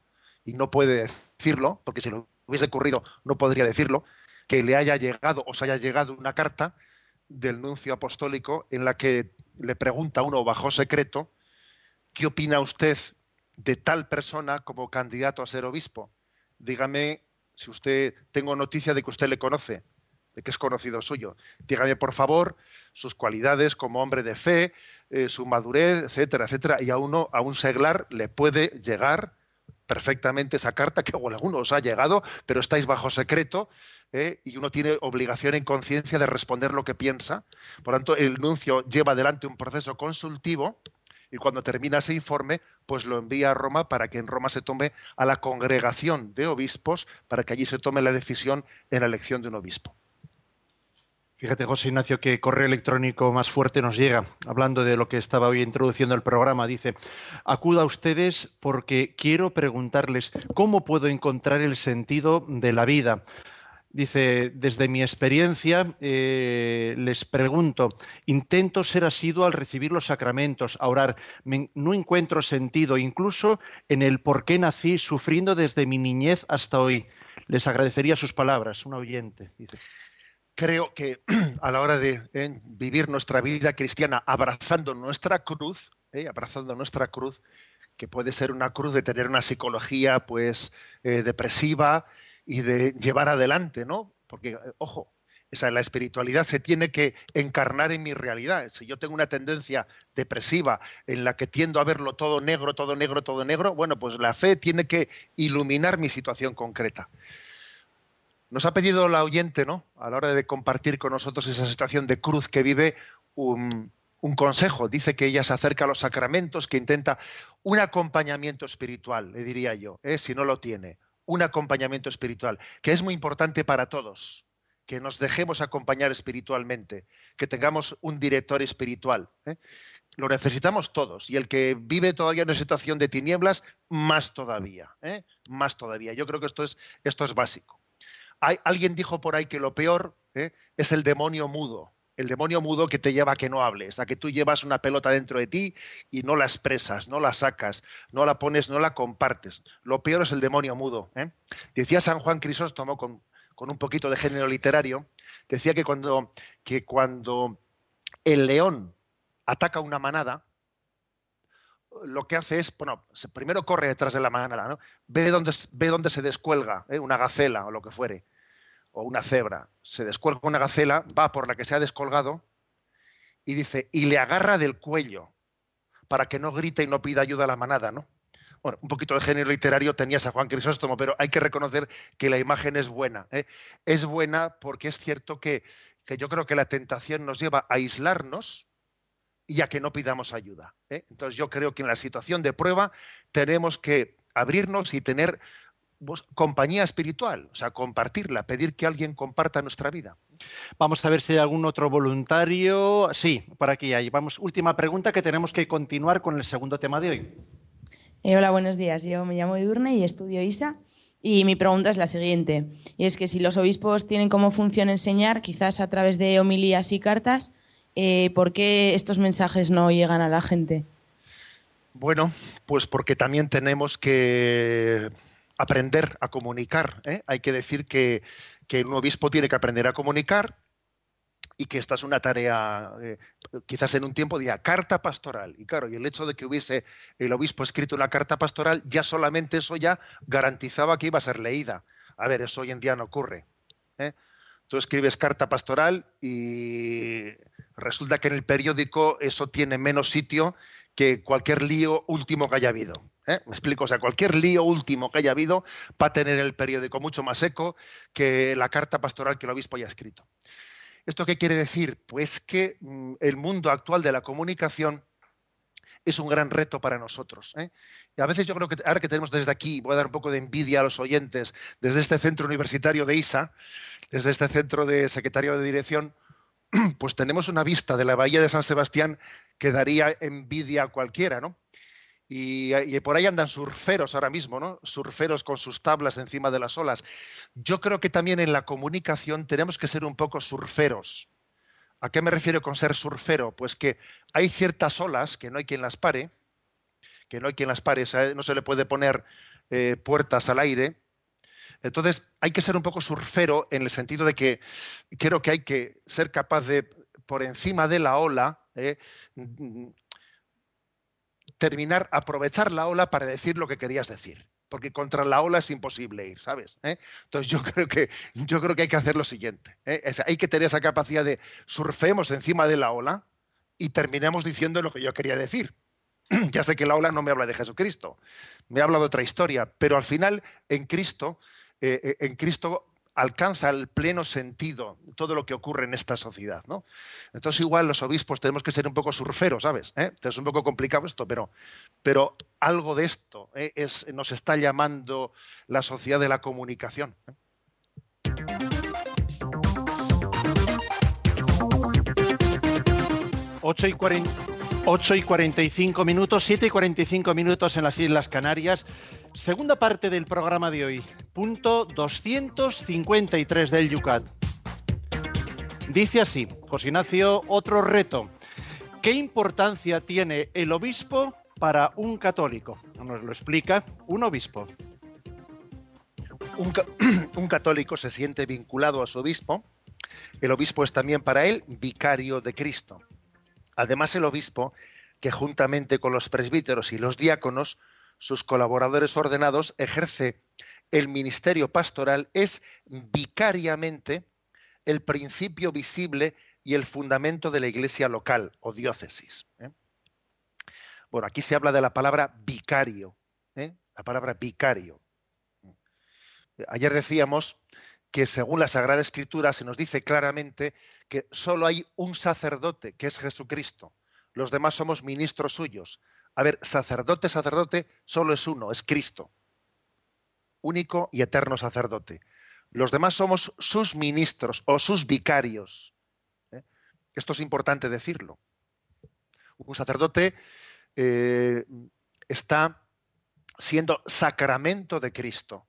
y no puede decirlo, porque si lo hubiese ocurrido no podría decirlo, que le haya llegado, os haya llegado una carta del nuncio apostólico en la que le pregunta a uno bajo secreto, ¿qué opina usted de tal persona como candidato a ser obispo? Dígame si usted tengo noticia de que usted le conoce, de que es conocido suyo, dígame por favor sus cualidades como hombre de fe, eh, su madurez, etcétera, etcétera, y a uno, a un seglar le puede llegar perfectamente esa carta que a alguno os ha llegado, pero estáis bajo secreto, ¿eh? y uno tiene obligación en conciencia de responder lo que piensa. Por tanto, el nuncio lleva adelante un proceso consultivo y cuando termina ese informe, pues lo envía a Roma para que en Roma se tome a la congregación de obispos, para que allí se tome la decisión en la elección de un obispo. Fíjate, José Ignacio, qué correo electrónico más fuerte nos llega, hablando de lo que estaba hoy introduciendo el programa. Dice, acuda a ustedes porque quiero preguntarles cómo puedo encontrar el sentido de la vida. Dice, desde mi experiencia, eh, les pregunto, intento ser asiduo al recibir los sacramentos, a orar, no encuentro sentido, incluso en el por qué nací, sufriendo desde mi niñez hasta hoy. Les agradecería sus palabras, un oyente. Dice. Creo que a la hora de eh, vivir nuestra vida cristiana abrazando nuestra cruz, eh, abrazando nuestra cruz, que puede ser una cruz de tener una psicología pues depresiva, y de llevar adelante, ¿no? Porque, eh, ojo, esa, la espiritualidad se tiene que encarnar en mi realidad. Si yo tengo una tendencia depresiva en la que tiendo a verlo todo negro, todo negro, todo negro, bueno, pues la fe tiene que iluminar mi situación concreta. Nos ha pedido la oyente, ¿no? A la hora de compartir con nosotros esa situación de cruz que vive, un, consejo. Dice que ella se acerca a los sacramentos, que intenta un acompañamiento espiritual, le diría yo, ¿eh? si no lo tiene un acompañamiento espiritual, que es muy importante para todos, que nos dejemos acompañar espiritualmente, que tengamos un director espiritual. ¿eh? Lo necesitamos todos. Y el que vive todavía en una situación de tinieblas, más todavía. ¿eh? Más todavía. Yo creo que esto es, esto es básico. Alguien dijo por ahí que lo peor ¿eh? es el demonio mudo el demonio mudo que te lleva a que no hables, a que tú llevas una pelota dentro de ti y no la expresas, no la sacas, no la pones, no la compartes. Lo peor es el demonio mudo. ¿eh? Decía San Juan Crisóstomo, con, un poquito de género literario, decía que cuando, que cuando el león ataca una manada, lo que hace es, bueno, primero corre detrás de la manada, ¿no? ve, dónde, ve dónde se descuelga ¿eh? una gacela o lo que fuere o una cebra, se descuelga una gacela, va por la que se ha descolgado y dice, y le agarra del cuello para que no grite y no pida ayuda a la manada, ¿no? Bueno, un poquito de género literario tenías a Juan Crisóstomo, pero hay que reconocer que la imagen es buena. ¿eh? Es buena porque es cierto que, que, yo creo que la tentación nos lleva a aislarnos y a que no pidamos ayuda. ¿eh? Entonces yo creo que en la situación de prueba tenemos que abrirnos y tener compañía espiritual, o sea, compartirla, pedir que alguien comparta nuestra vida. Vamos a ver si hay algún otro voluntario. Sí, por aquí hay. Vamos, última pregunta que tenemos que continuar con el segundo tema de hoy. Eh, hola, buenos días. Yo me llamo Edurne y estudio ISA. Y mi pregunta es la siguiente, y es que si los obispos tienen como función enseñar, quizás a través de homilías y cartas, eh, ¿por qué estos mensajes no llegan a la gente? Bueno, pues porque también tenemos que aprender a comunicar. ¿eh? Hay que decir que, un obispo tiene que aprender a comunicar y que esta es una tarea, eh, quizás en un tiempo de carta pastoral. Y claro, y el hecho de que hubiese el obispo escrito una carta pastoral, ya solamente eso ya garantizaba que iba a ser leída. A ver, eso hoy en día no ocurre. ¿eh? Tú escribes carta pastoral y resulta que en el periódico eso tiene menos sitio que cualquier lío último que haya habido. ¿eh? Me explico, o sea, cualquier lío último que haya habido va a tener el periódico mucho más eco que la carta pastoral que el obispo haya escrito. ¿Esto qué quiere decir? Pues que mm, el mundo actual de la comunicación es un gran reto para nosotros. ¿eh? Y a veces yo creo que ahora que tenemos desde aquí, voy a dar un poco de envidia a los oyentes, desde este centro universitario de ISA, desde este centro de secretario de dirección, pues tenemos una vista de la bahía de San Sebastián que daría envidia a cualquiera, ¿no? Y, por ahí andan surferos ahora mismo, ¿no? Surferos con sus tablas encima de las olas. Yo creo que también en la comunicación tenemos que ser un poco surferos. ¿A qué me refiero con ser surfero? Pues que hay ciertas olas que no hay quien las pare, que no hay quien las pare, no se le puede poner eh, puertas al aire. Entonces hay que ser un poco surfero en el sentido de que creo que hay que ser capaz de, por encima de la ola, eh, terminar, aprovechar la ola para decir lo que querías decir. Porque contra la ola es imposible ir, ¿sabes? ¿Eh? Entonces yo creo, que, yo creo que hay que hacer lo siguiente. ¿eh? hay que tener esa capacidad de surfemos encima de la ola y terminemos diciendo lo que yo quería decir. ya sé que la ola no me habla de Jesucristo, me habla de otra historia, pero al final en Cristo, eh, en Cristo alcanza el pleno sentido todo lo que ocurre en esta sociedad, ¿no? Entonces igual los obispos tenemos que ser un poco surferos, ¿sabes? ¿Eh? Es un poco complicado esto, pero, pero algo de esto ¿eh? es, nos está llamando la sociedad de la comunicación. ¿eh? Ocho y 8 y 45 minutos, 7 y 45 minutos en las Islas Canarias. Segunda parte del programa de hoy, punto 253 del Yucat. Dice así, José Ignacio, otro reto. ¿Qué importancia tiene el obispo para un católico? Nos lo explica un obispo. Un, un católico se siente vinculado a su obispo. El obispo es también para él vicario de Cristo. Además, el obispo, que juntamente con los presbíteros y los diáconos, sus colaboradores ordenados, ejerce el ministerio pastoral, es vicariamente el principio visible y el fundamento de la iglesia local o diócesis. ¿eh? Bueno, aquí se habla de la palabra vicario, ¿eh? la palabra vicario. Ayer decíamos que según la Sagrada Escritura se nos dice claramente que solo hay un sacerdote, que es Jesucristo. Los demás somos ministros suyos. A ver, sacerdote, sacerdote, solo es uno, es Cristo. Único y eterno sacerdote. Los demás somos sus ministros o sus vicarios. ¿eh? Esto es importante decirlo. Un sacerdote eh, está siendo sacramento de Cristo.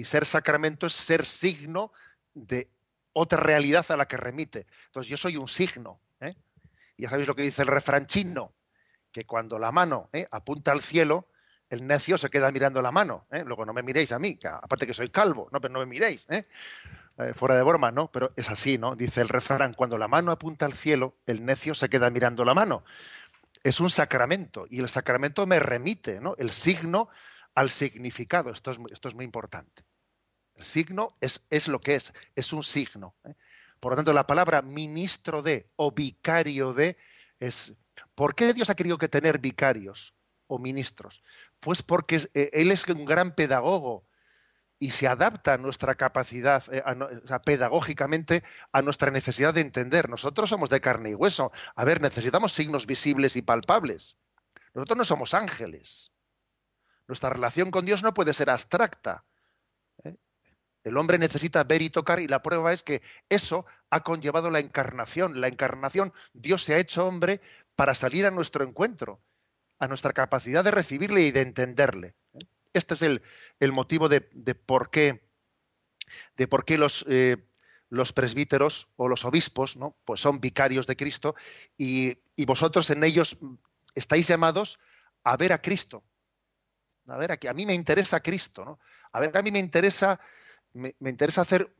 Y ser sacramento es ser signo de otra realidad a la que remite. Entonces yo soy un signo. ¿eh? Ya sabéis lo que dice el refrán chino, que cuando la mano ¿eh? apunta al cielo, el necio se queda mirando la mano. ¿eh? Luego no me miréis a mí, aparte que soy calvo, no, pero no me miréis. ¿eh? fuera de broma, ¿no? Pero es así, ¿no? Dice el refrán, cuando la mano apunta al cielo, el necio se queda mirando la mano. Es un sacramento y el sacramento me remite, ¿no? El signo al significado. Esto es, esto es muy importante. El signo es, es lo que es, es un signo. ¿eh? Por lo tanto, la palabra ministro de o vicario de es... ¿Por qué Dios ha querido que tener vicarios o ministros? Pues porque eh, Él es un gran pedagogo y se adapta a nuestra capacidad, eh, pedagógicamente, a nuestra necesidad de entender. Nosotros somos de carne y hueso. A ver, necesitamos signos visibles y palpables. Nosotros no somos ángeles. Nuestra relación con Dios no puede ser abstracta. El hombre necesita ver y tocar y la prueba es que eso ha conllevado la encarnación. La encarnación, Dios se ha hecho hombre para salir a nuestro encuentro, a nuestra capacidad de recibirle y de entenderle. Este es el, motivo de, por qué, de por qué los, eh, los presbíteros o los obispos ¿no? pues son vicarios de Cristo y, vosotros en ellos estáis llamados a ver a Cristo. A ver, a mí me interesa Cristo, ¿no? A ver, a mí me interesa me, interesa hacer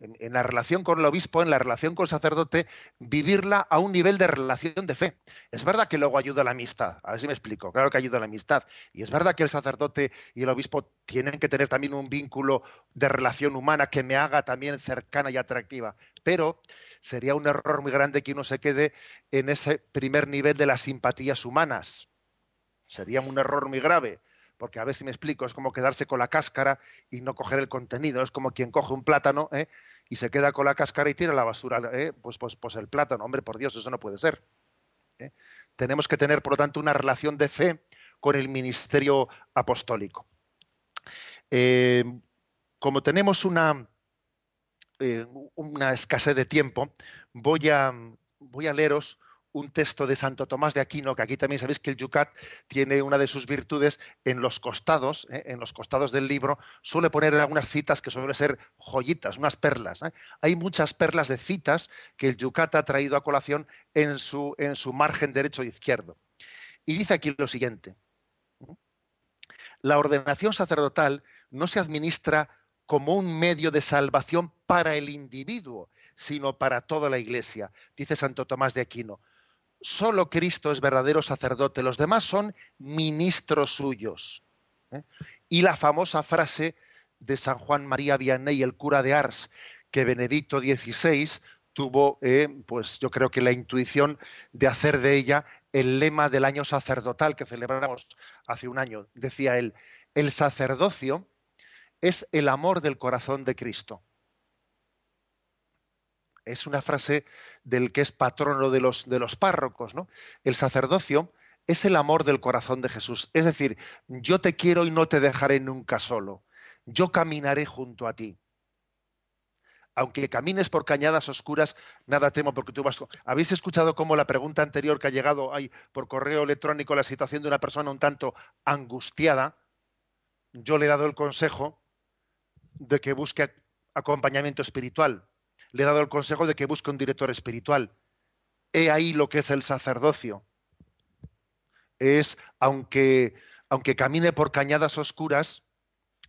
en, la relación con el obispo, en la relación con el sacerdote, vivirla a un nivel de relación de fe. Es verdad que luego ayuda la amistad, a ver si me explico, claro que ayuda la amistad. Y es verdad que el sacerdote y el obispo tienen que tener también un vínculo de relación humana que me haga también cercana y atractiva. Pero sería un error muy grande que uno se quede en ese primer nivel de las simpatías humanas. Sería un error muy grave porque a ver si me explico, es como quedarse con la cáscara y no coger el contenido, es como quien coge un plátano ¿eh? y se queda con la cáscara y tira la basura, ¿eh? pues, pues, pues el plátano, hombre, por Dios, eso no puede ser. ¿eh? Tenemos que tener, por lo tanto, una relación de fe con el ministerio apostólico. como tenemos una, una escasez de tiempo, voy a, voy a leeros un texto de Santo Tomás de Aquino, que aquí también sabéis que el Yucat tiene una de sus virtudes en los costados, ¿eh? en los costados del libro, suele poner algunas citas que suelen ser joyitas, unas perlas. ¿eh? Hay muchas perlas de citas que el Yucat ha traído a colación en su, en su margen derecho e izquierdo. Y dice aquí lo siguiente. La ordenación sacerdotal no se administra como un medio de salvación para el individuo, sino para toda la iglesia, dice Santo Tomás de Aquino solo Cristo es verdadero sacerdote, los demás son ministros suyos. ¿eh? Y la famosa frase de San Juan María Vianney, el cura de Ars, que Benedicto XVI tuvo, eh, pues yo creo que la intuición de hacer de ella el lema del año sacerdotal que celebramos hace un año. Decía él, el sacerdocio es el amor del corazón de Cristo. Es una frase del que es patrono de los, de los párrocos, ¿no? El sacerdocio es el amor del corazón de Jesús. Es decir, yo te quiero y no te dejaré nunca solo. Yo caminaré junto a ti. Aunque camines por cañadas oscuras, nada temo porque tú vas. ¿Habéis escuchado cómo la pregunta anterior que ha llegado ahí por correo electrónico, la situación de una persona un tanto angustiada? Yo le he dado el consejo de que busque acompañamiento espiritual. Le he dado el consejo de que busque un director espiritual. He ahí lo que es el sacerdocio es, aunque, aunque camine por cañadas oscuras,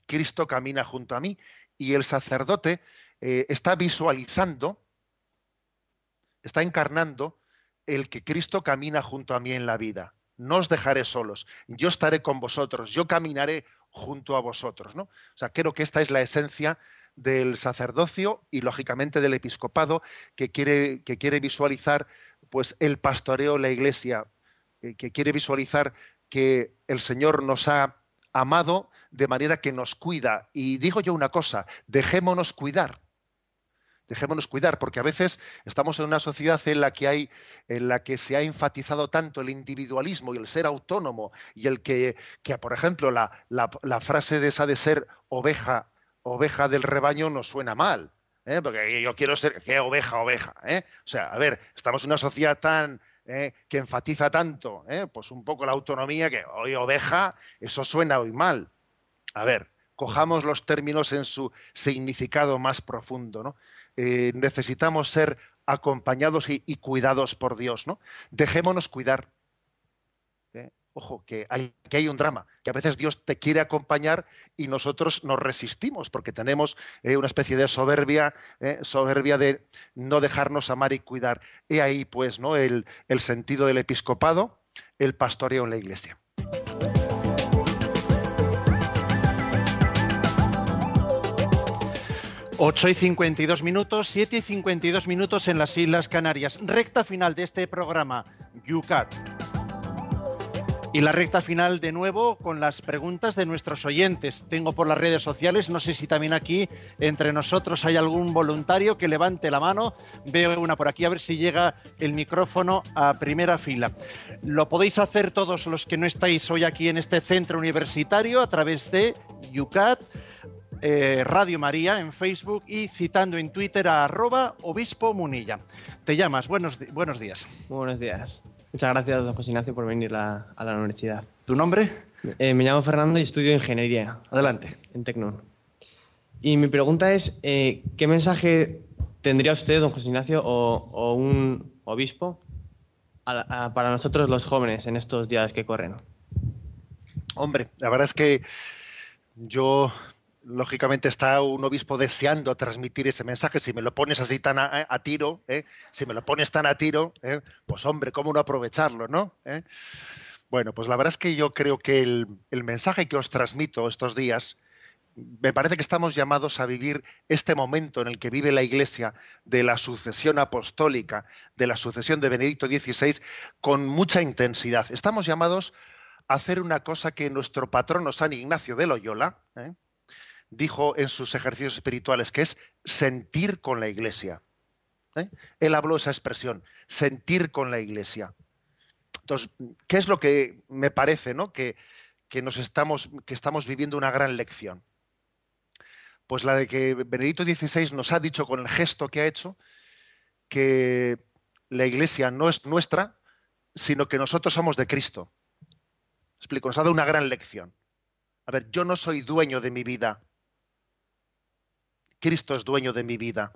Cristo camina junto a mí y el sacerdote eh, está visualizando, está encarnando el que Cristo camina junto a mí en la vida. No os dejaré solos, yo estaré con vosotros, yo caminaré junto a vosotros. ¿no? O sea, creo que esta es la esencia del sacerdocio y lógicamente del episcopado que quiere, que quiere visualizar pues el pastoreo la iglesia que quiere visualizar que el Señor nos ha amado de manera que nos cuida. Y digo yo una cosa, dejémonos cuidar. Dejémonos cuidar, porque a veces estamos en una sociedad en la que hay, en la que se ha enfatizado tanto el individualismo y el ser autónomo, y el que, que por ejemplo, la, la, frase de esa de ser oveja, oveja del rebaño nos suena mal. ¿eh? Porque yo quiero ser, ¿qué oveja, oveja? ¿eh? O sea, a ver, estamos en una sociedad tan, ¿eh? que enfatiza tanto, ¿eh? pues un poco la autonomía, que hoy oveja, eso suena hoy mal. A ver, cojamos los términos en su significado más profundo. ¿no? Necesitamos ser acompañados y, y, cuidados por Dios. ¿no? Dejémonos cuidar ojo, que hay, que hay un drama, que a veces Dios te quiere acompañar y nosotros nos resistimos porque tenemos eh, una especie de soberbia, eh, soberbia de no dejarnos amar y cuidar. He ahí, pues, ¿no? El, el sentido del episcopado, el pastoreo en la iglesia. Ocho y 52 minutos, siete y 52 minutos en las Islas Canarias. Recta final de este programa, Yucat. Y la recta final de nuevo con las preguntas de nuestros oyentes. Tengo por las redes sociales, no sé si también aquí entre nosotros hay algún voluntario que levante la mano. Veo una por aquí, a ver si llega el micrófono a primera fila. Lo podéis hacer todos los que no estáis hoy aquí en este centro universitario a través de UCAT. Eh, Radio María en Facebook y citando en Twitter a arroba obispo munilla. Te llamas, buenos, buenos días. Buenos días. Muchas gracias, don José Ignacio, por venir a la universidad. ¿Tu nombre? Eh, me llamo Fernando y estudio ingeniería. Adelante. En Tecnon. Y mi pregunta es, eh, ¿qué mensaje tendría usted, don José Ignacio, o, un obispo para nosotros los jóvenes en estos días que corren? Hombre, la verdad es que yo lógicamente está un obispo deseando transmitir ese mensaje. Si me lo pones así tan a, tiro, ¿eh? si me lo pones tan a tiro, ¿eh? pues hombre, ¿cómo no aprovecharlo, no? ¿Eh? Bueno, pues la verdad es que yo creo que el, el, mensaje que os transmito estos días, me parece que estamos llamados a vivir este momento en el que vive la Iglesia de la sucesión apostólica, de la sucesión de Benedicto XVI, con mucha intensidad. Estamos llamados a hacer una cosa que nuestro patrono San Ignacio de Loyola. Dijo en sus ejercicios espirituales, que es sentir con la iglesia. ¿eh? Él habló esa expresión, sentir con la iglesia. Entonces, ¿qué es lo que me parece ¿no? que, que, nos estamos, que estamos viviendo una gran lección? Pues la de que Benedicto XVI nos ha dicho con el gesto que ha hecho que la iglesia no es nuestra, sino que nosotros somos de Cristo. Explico, nos ha dado una gran lección. A ver, yo no soy dueño de mi vida, Cristo es dueño de mi vida.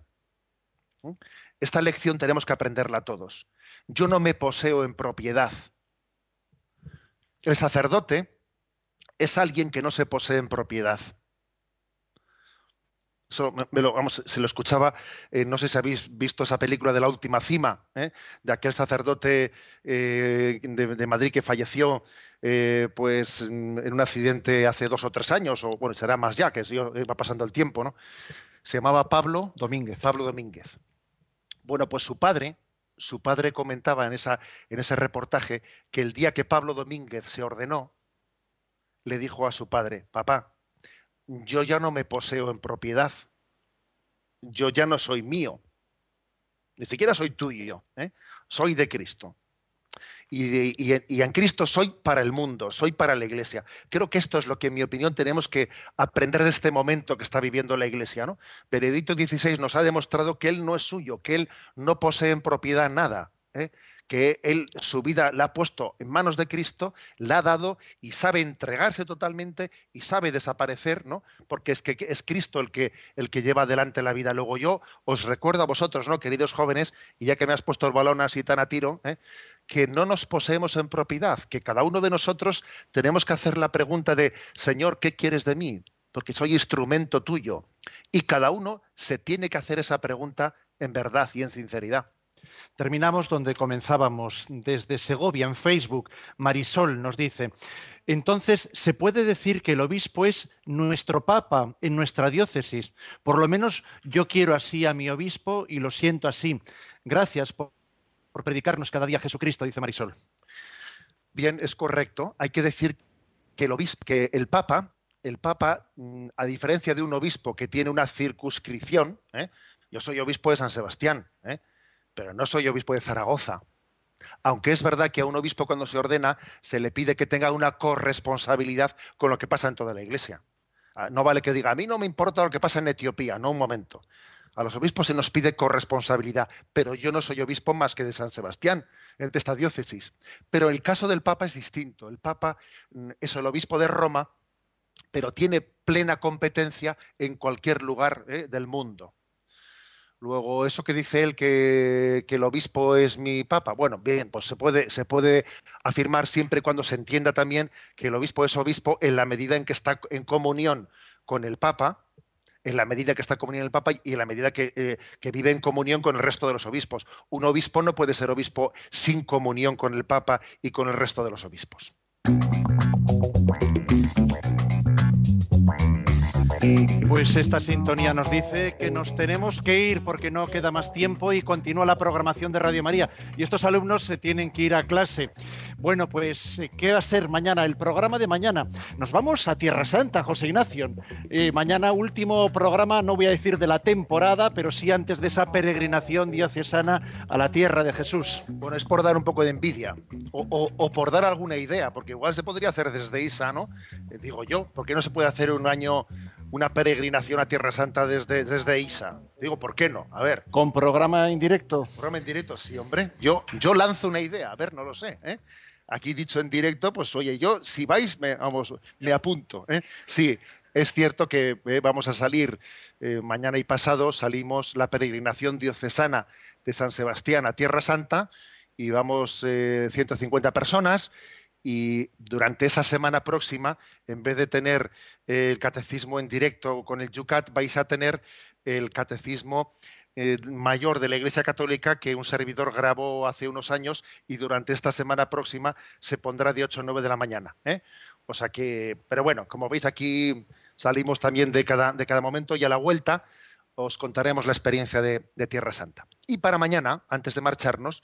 ¿Mm? Esta lección tenemos que aprenderla todos. Yo no me poseo en propiedad. El sacerdote es alguien que no se posee en propiedad. vamos, se lo escuchaba, eh, no sé si habéis visto esa película de la última cima, ¿eh? de aquel sacerdote eh, de, Madrid que falleció pues, en un accidente hace dos o tres años, o bueno, será más ya, que va pasando el tiempo, ¿no? Se llamaba Pablo Domínguez. Pablo Domínguez. Bueno, pues su padre, su padre comentaba en, esa, en ese reportaje que el día que Pablo Domínguez se ordenó, le dijo a su padre, papá, yo ya no me poseo en propiedad, yo ya no soy mío, ni siquiera soy tuyo, ¿eh? soy de Cristo. Y, en Cristo soy para el mundo, soy para la iglesia. Creo que esto es lo que, en mi opinión, tenemos que aprender de este momento que está viviendo la iglesia. ¿no? Benedicto XVI nos ha demostrado que Él no es suyo, que Él no posee en propiedad nada. ¿eh? Que él su vida la ha puesto en manos de Cristo, la ha dado y sabe entregarse totalmente y sabe desaparecer, ¿no? Porque es que es Cristo el que el que lleva adelante la vida. Luego yo os recuerdo a vosotros, ¿no, queridos jóvenes, y ya que me has puesto el balón así tan a tiro, ¿eh? que no nos poseemos en propiedad, que cada uno de nosotros tenemos que hacer la pregunta de, Señor, ¿qué quieres de mí? Porque soy instrumento tuyo. Y cada uno se tiene que hacer esa pregunta en verdad y en sinceridad. Terminamos donde comenzábamos, desde Segovia, en Facebook. Marisol nos dice, entonces, ¿se puede decir que el obispo es nuestro papa en nuestra diócesis? Por lo menos yo quiero así a mi obispo y lo siento así. Gracias por, predicarnos cada día Jesucristo, dice Marisol. Bien, es correcto. Hay que decir que el, obispo, que el papa, el papa, mm, a diferencia de un obispo que tiene una circunscripción, ¿eh? yo soy obispo de San Sebastián, ¿eh? Pero no soy obispo de Zaragoza. Aunque es verdad que a un obispo cuando se ordena se le pide que tenga una corresponsabilidad con lo que pasa en toda la iglesia. Ah, no vale que diga, a mí no me importa lo que pasa en Etiopía, no un momento. A los obispos se nos pide corresponsabilidad, pero yo no soy obispo más que de San Sebastián, de esta diócesis. Pero el caso del Papa es distinto. El Papa mm, es el obispo de Roma, pero tiene plena competencia en cualquier lugar eh, del mundo. Luego, eso que dice él que, el obispo es mi papa, bueno, bien, pues se puede, se puede afirmar siempre cuando se entienda también que el obispo es obispo en la medida en que está en comunión con el papa, en la medida que está en comunión con el papa y en la medida que, eh, que vive en comunión con el resto de los obispos. Un obispo no puede ser obispo sin comunión con el papa y con el resto de los obispos. Pues esta sintonía nos dice que nos tenemos que ir porque no queda más tiempo y continúa la programación de Radio María. Y estos alumnos se tienen que ir a clase. Bueno, pues, eh, ¿qué va a ser mañana? El programa de mañana. Nos vamos a Tierra Santa, José Ignacio. Eh, mañana último programa, no voy a decir de la temporada, pero sí antes de esa peregrinación diocesana a la tierra de Jesús. Bueno, es por dar un poco de envidia o, por dar alguna idea, porque igual se podría hacer desde Isa, ¿no? Eh, digo yo, ¿por qué no se puede hacer un año una peregrinación a Tierra Santa desde, desde Isa. Digo, ¿por qué no? A ver. ¿Con programa en directo? Programa en directo, sí, hombre. Yo, yo lanzo una idea, a ver, no lo sé. ¿eh? Aquí dicho en directo, pues oye, yo, si vais, me, vamos, me apunto. ¿eh? Sí, es cierto que eh, vamos a salir mañana y pasado, salimos la peregrinación diocesana de San Sebastián a Tierra Santa y vamos 150 personas y durante esa semana próxima, en vez de tener el catecismo en directo con el Yucat, vais a tener el catecismo eh, mayor de la Iglesia Católica que un servidor grabó hace unos años y durante esta semana próxima se pondrá de 8 a 9 de la mañana. ¿eh? O sea que, pero bueno, como veis aquí salimos también de cada, de cada momento y a la vuelta os contaremos la experiencia de, Tierra Santa. Y para mañana, antes de marcharnos,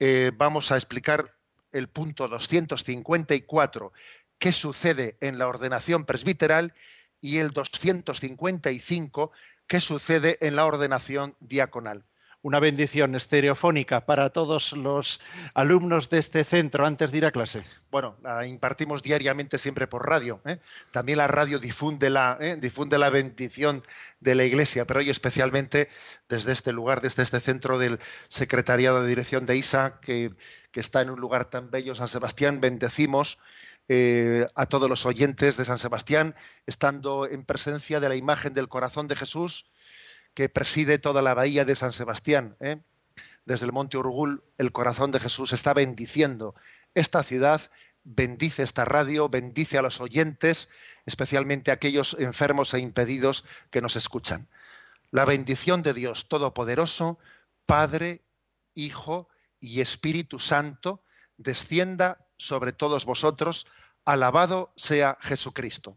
eh, vamos a explicar el punto 254, qué sucede en la ordenación presbiteral, y el 255, qué sucede en la ordenación diaconal una bendición estereofónica para todos los alumnos de este centro antes de ir a clase? Bueno, la impartimos diariamente siempre por radio. ¿eh? También la radio difunde la, ¿eh? difunde la bendición de la Iglesia, pero hoy especialmente desde este lugar, desde este centro del Secretariado de Dirección de ISA, que, está en un lugar tan bello, San Sebastián, bendecimos. Eh, a todos los oyentes de San Sebastián, estando en presencia de la imagen del corazón de Jesús, que preside toda la bahía de San Sebastián. ¿eh? Desde el monte Urgul, el corazón de Jesús está bendiciendo esta ciudad, bendice esta radio, bendice a los oyentes, especialmente a aquellos enfermos e impedidos que nos escuchan. La bendición de Dios Todopoderoso, Padre, Hijo y Espíritu Santo, descienda sobre todos vosotros. Alabado sea Jesucristo.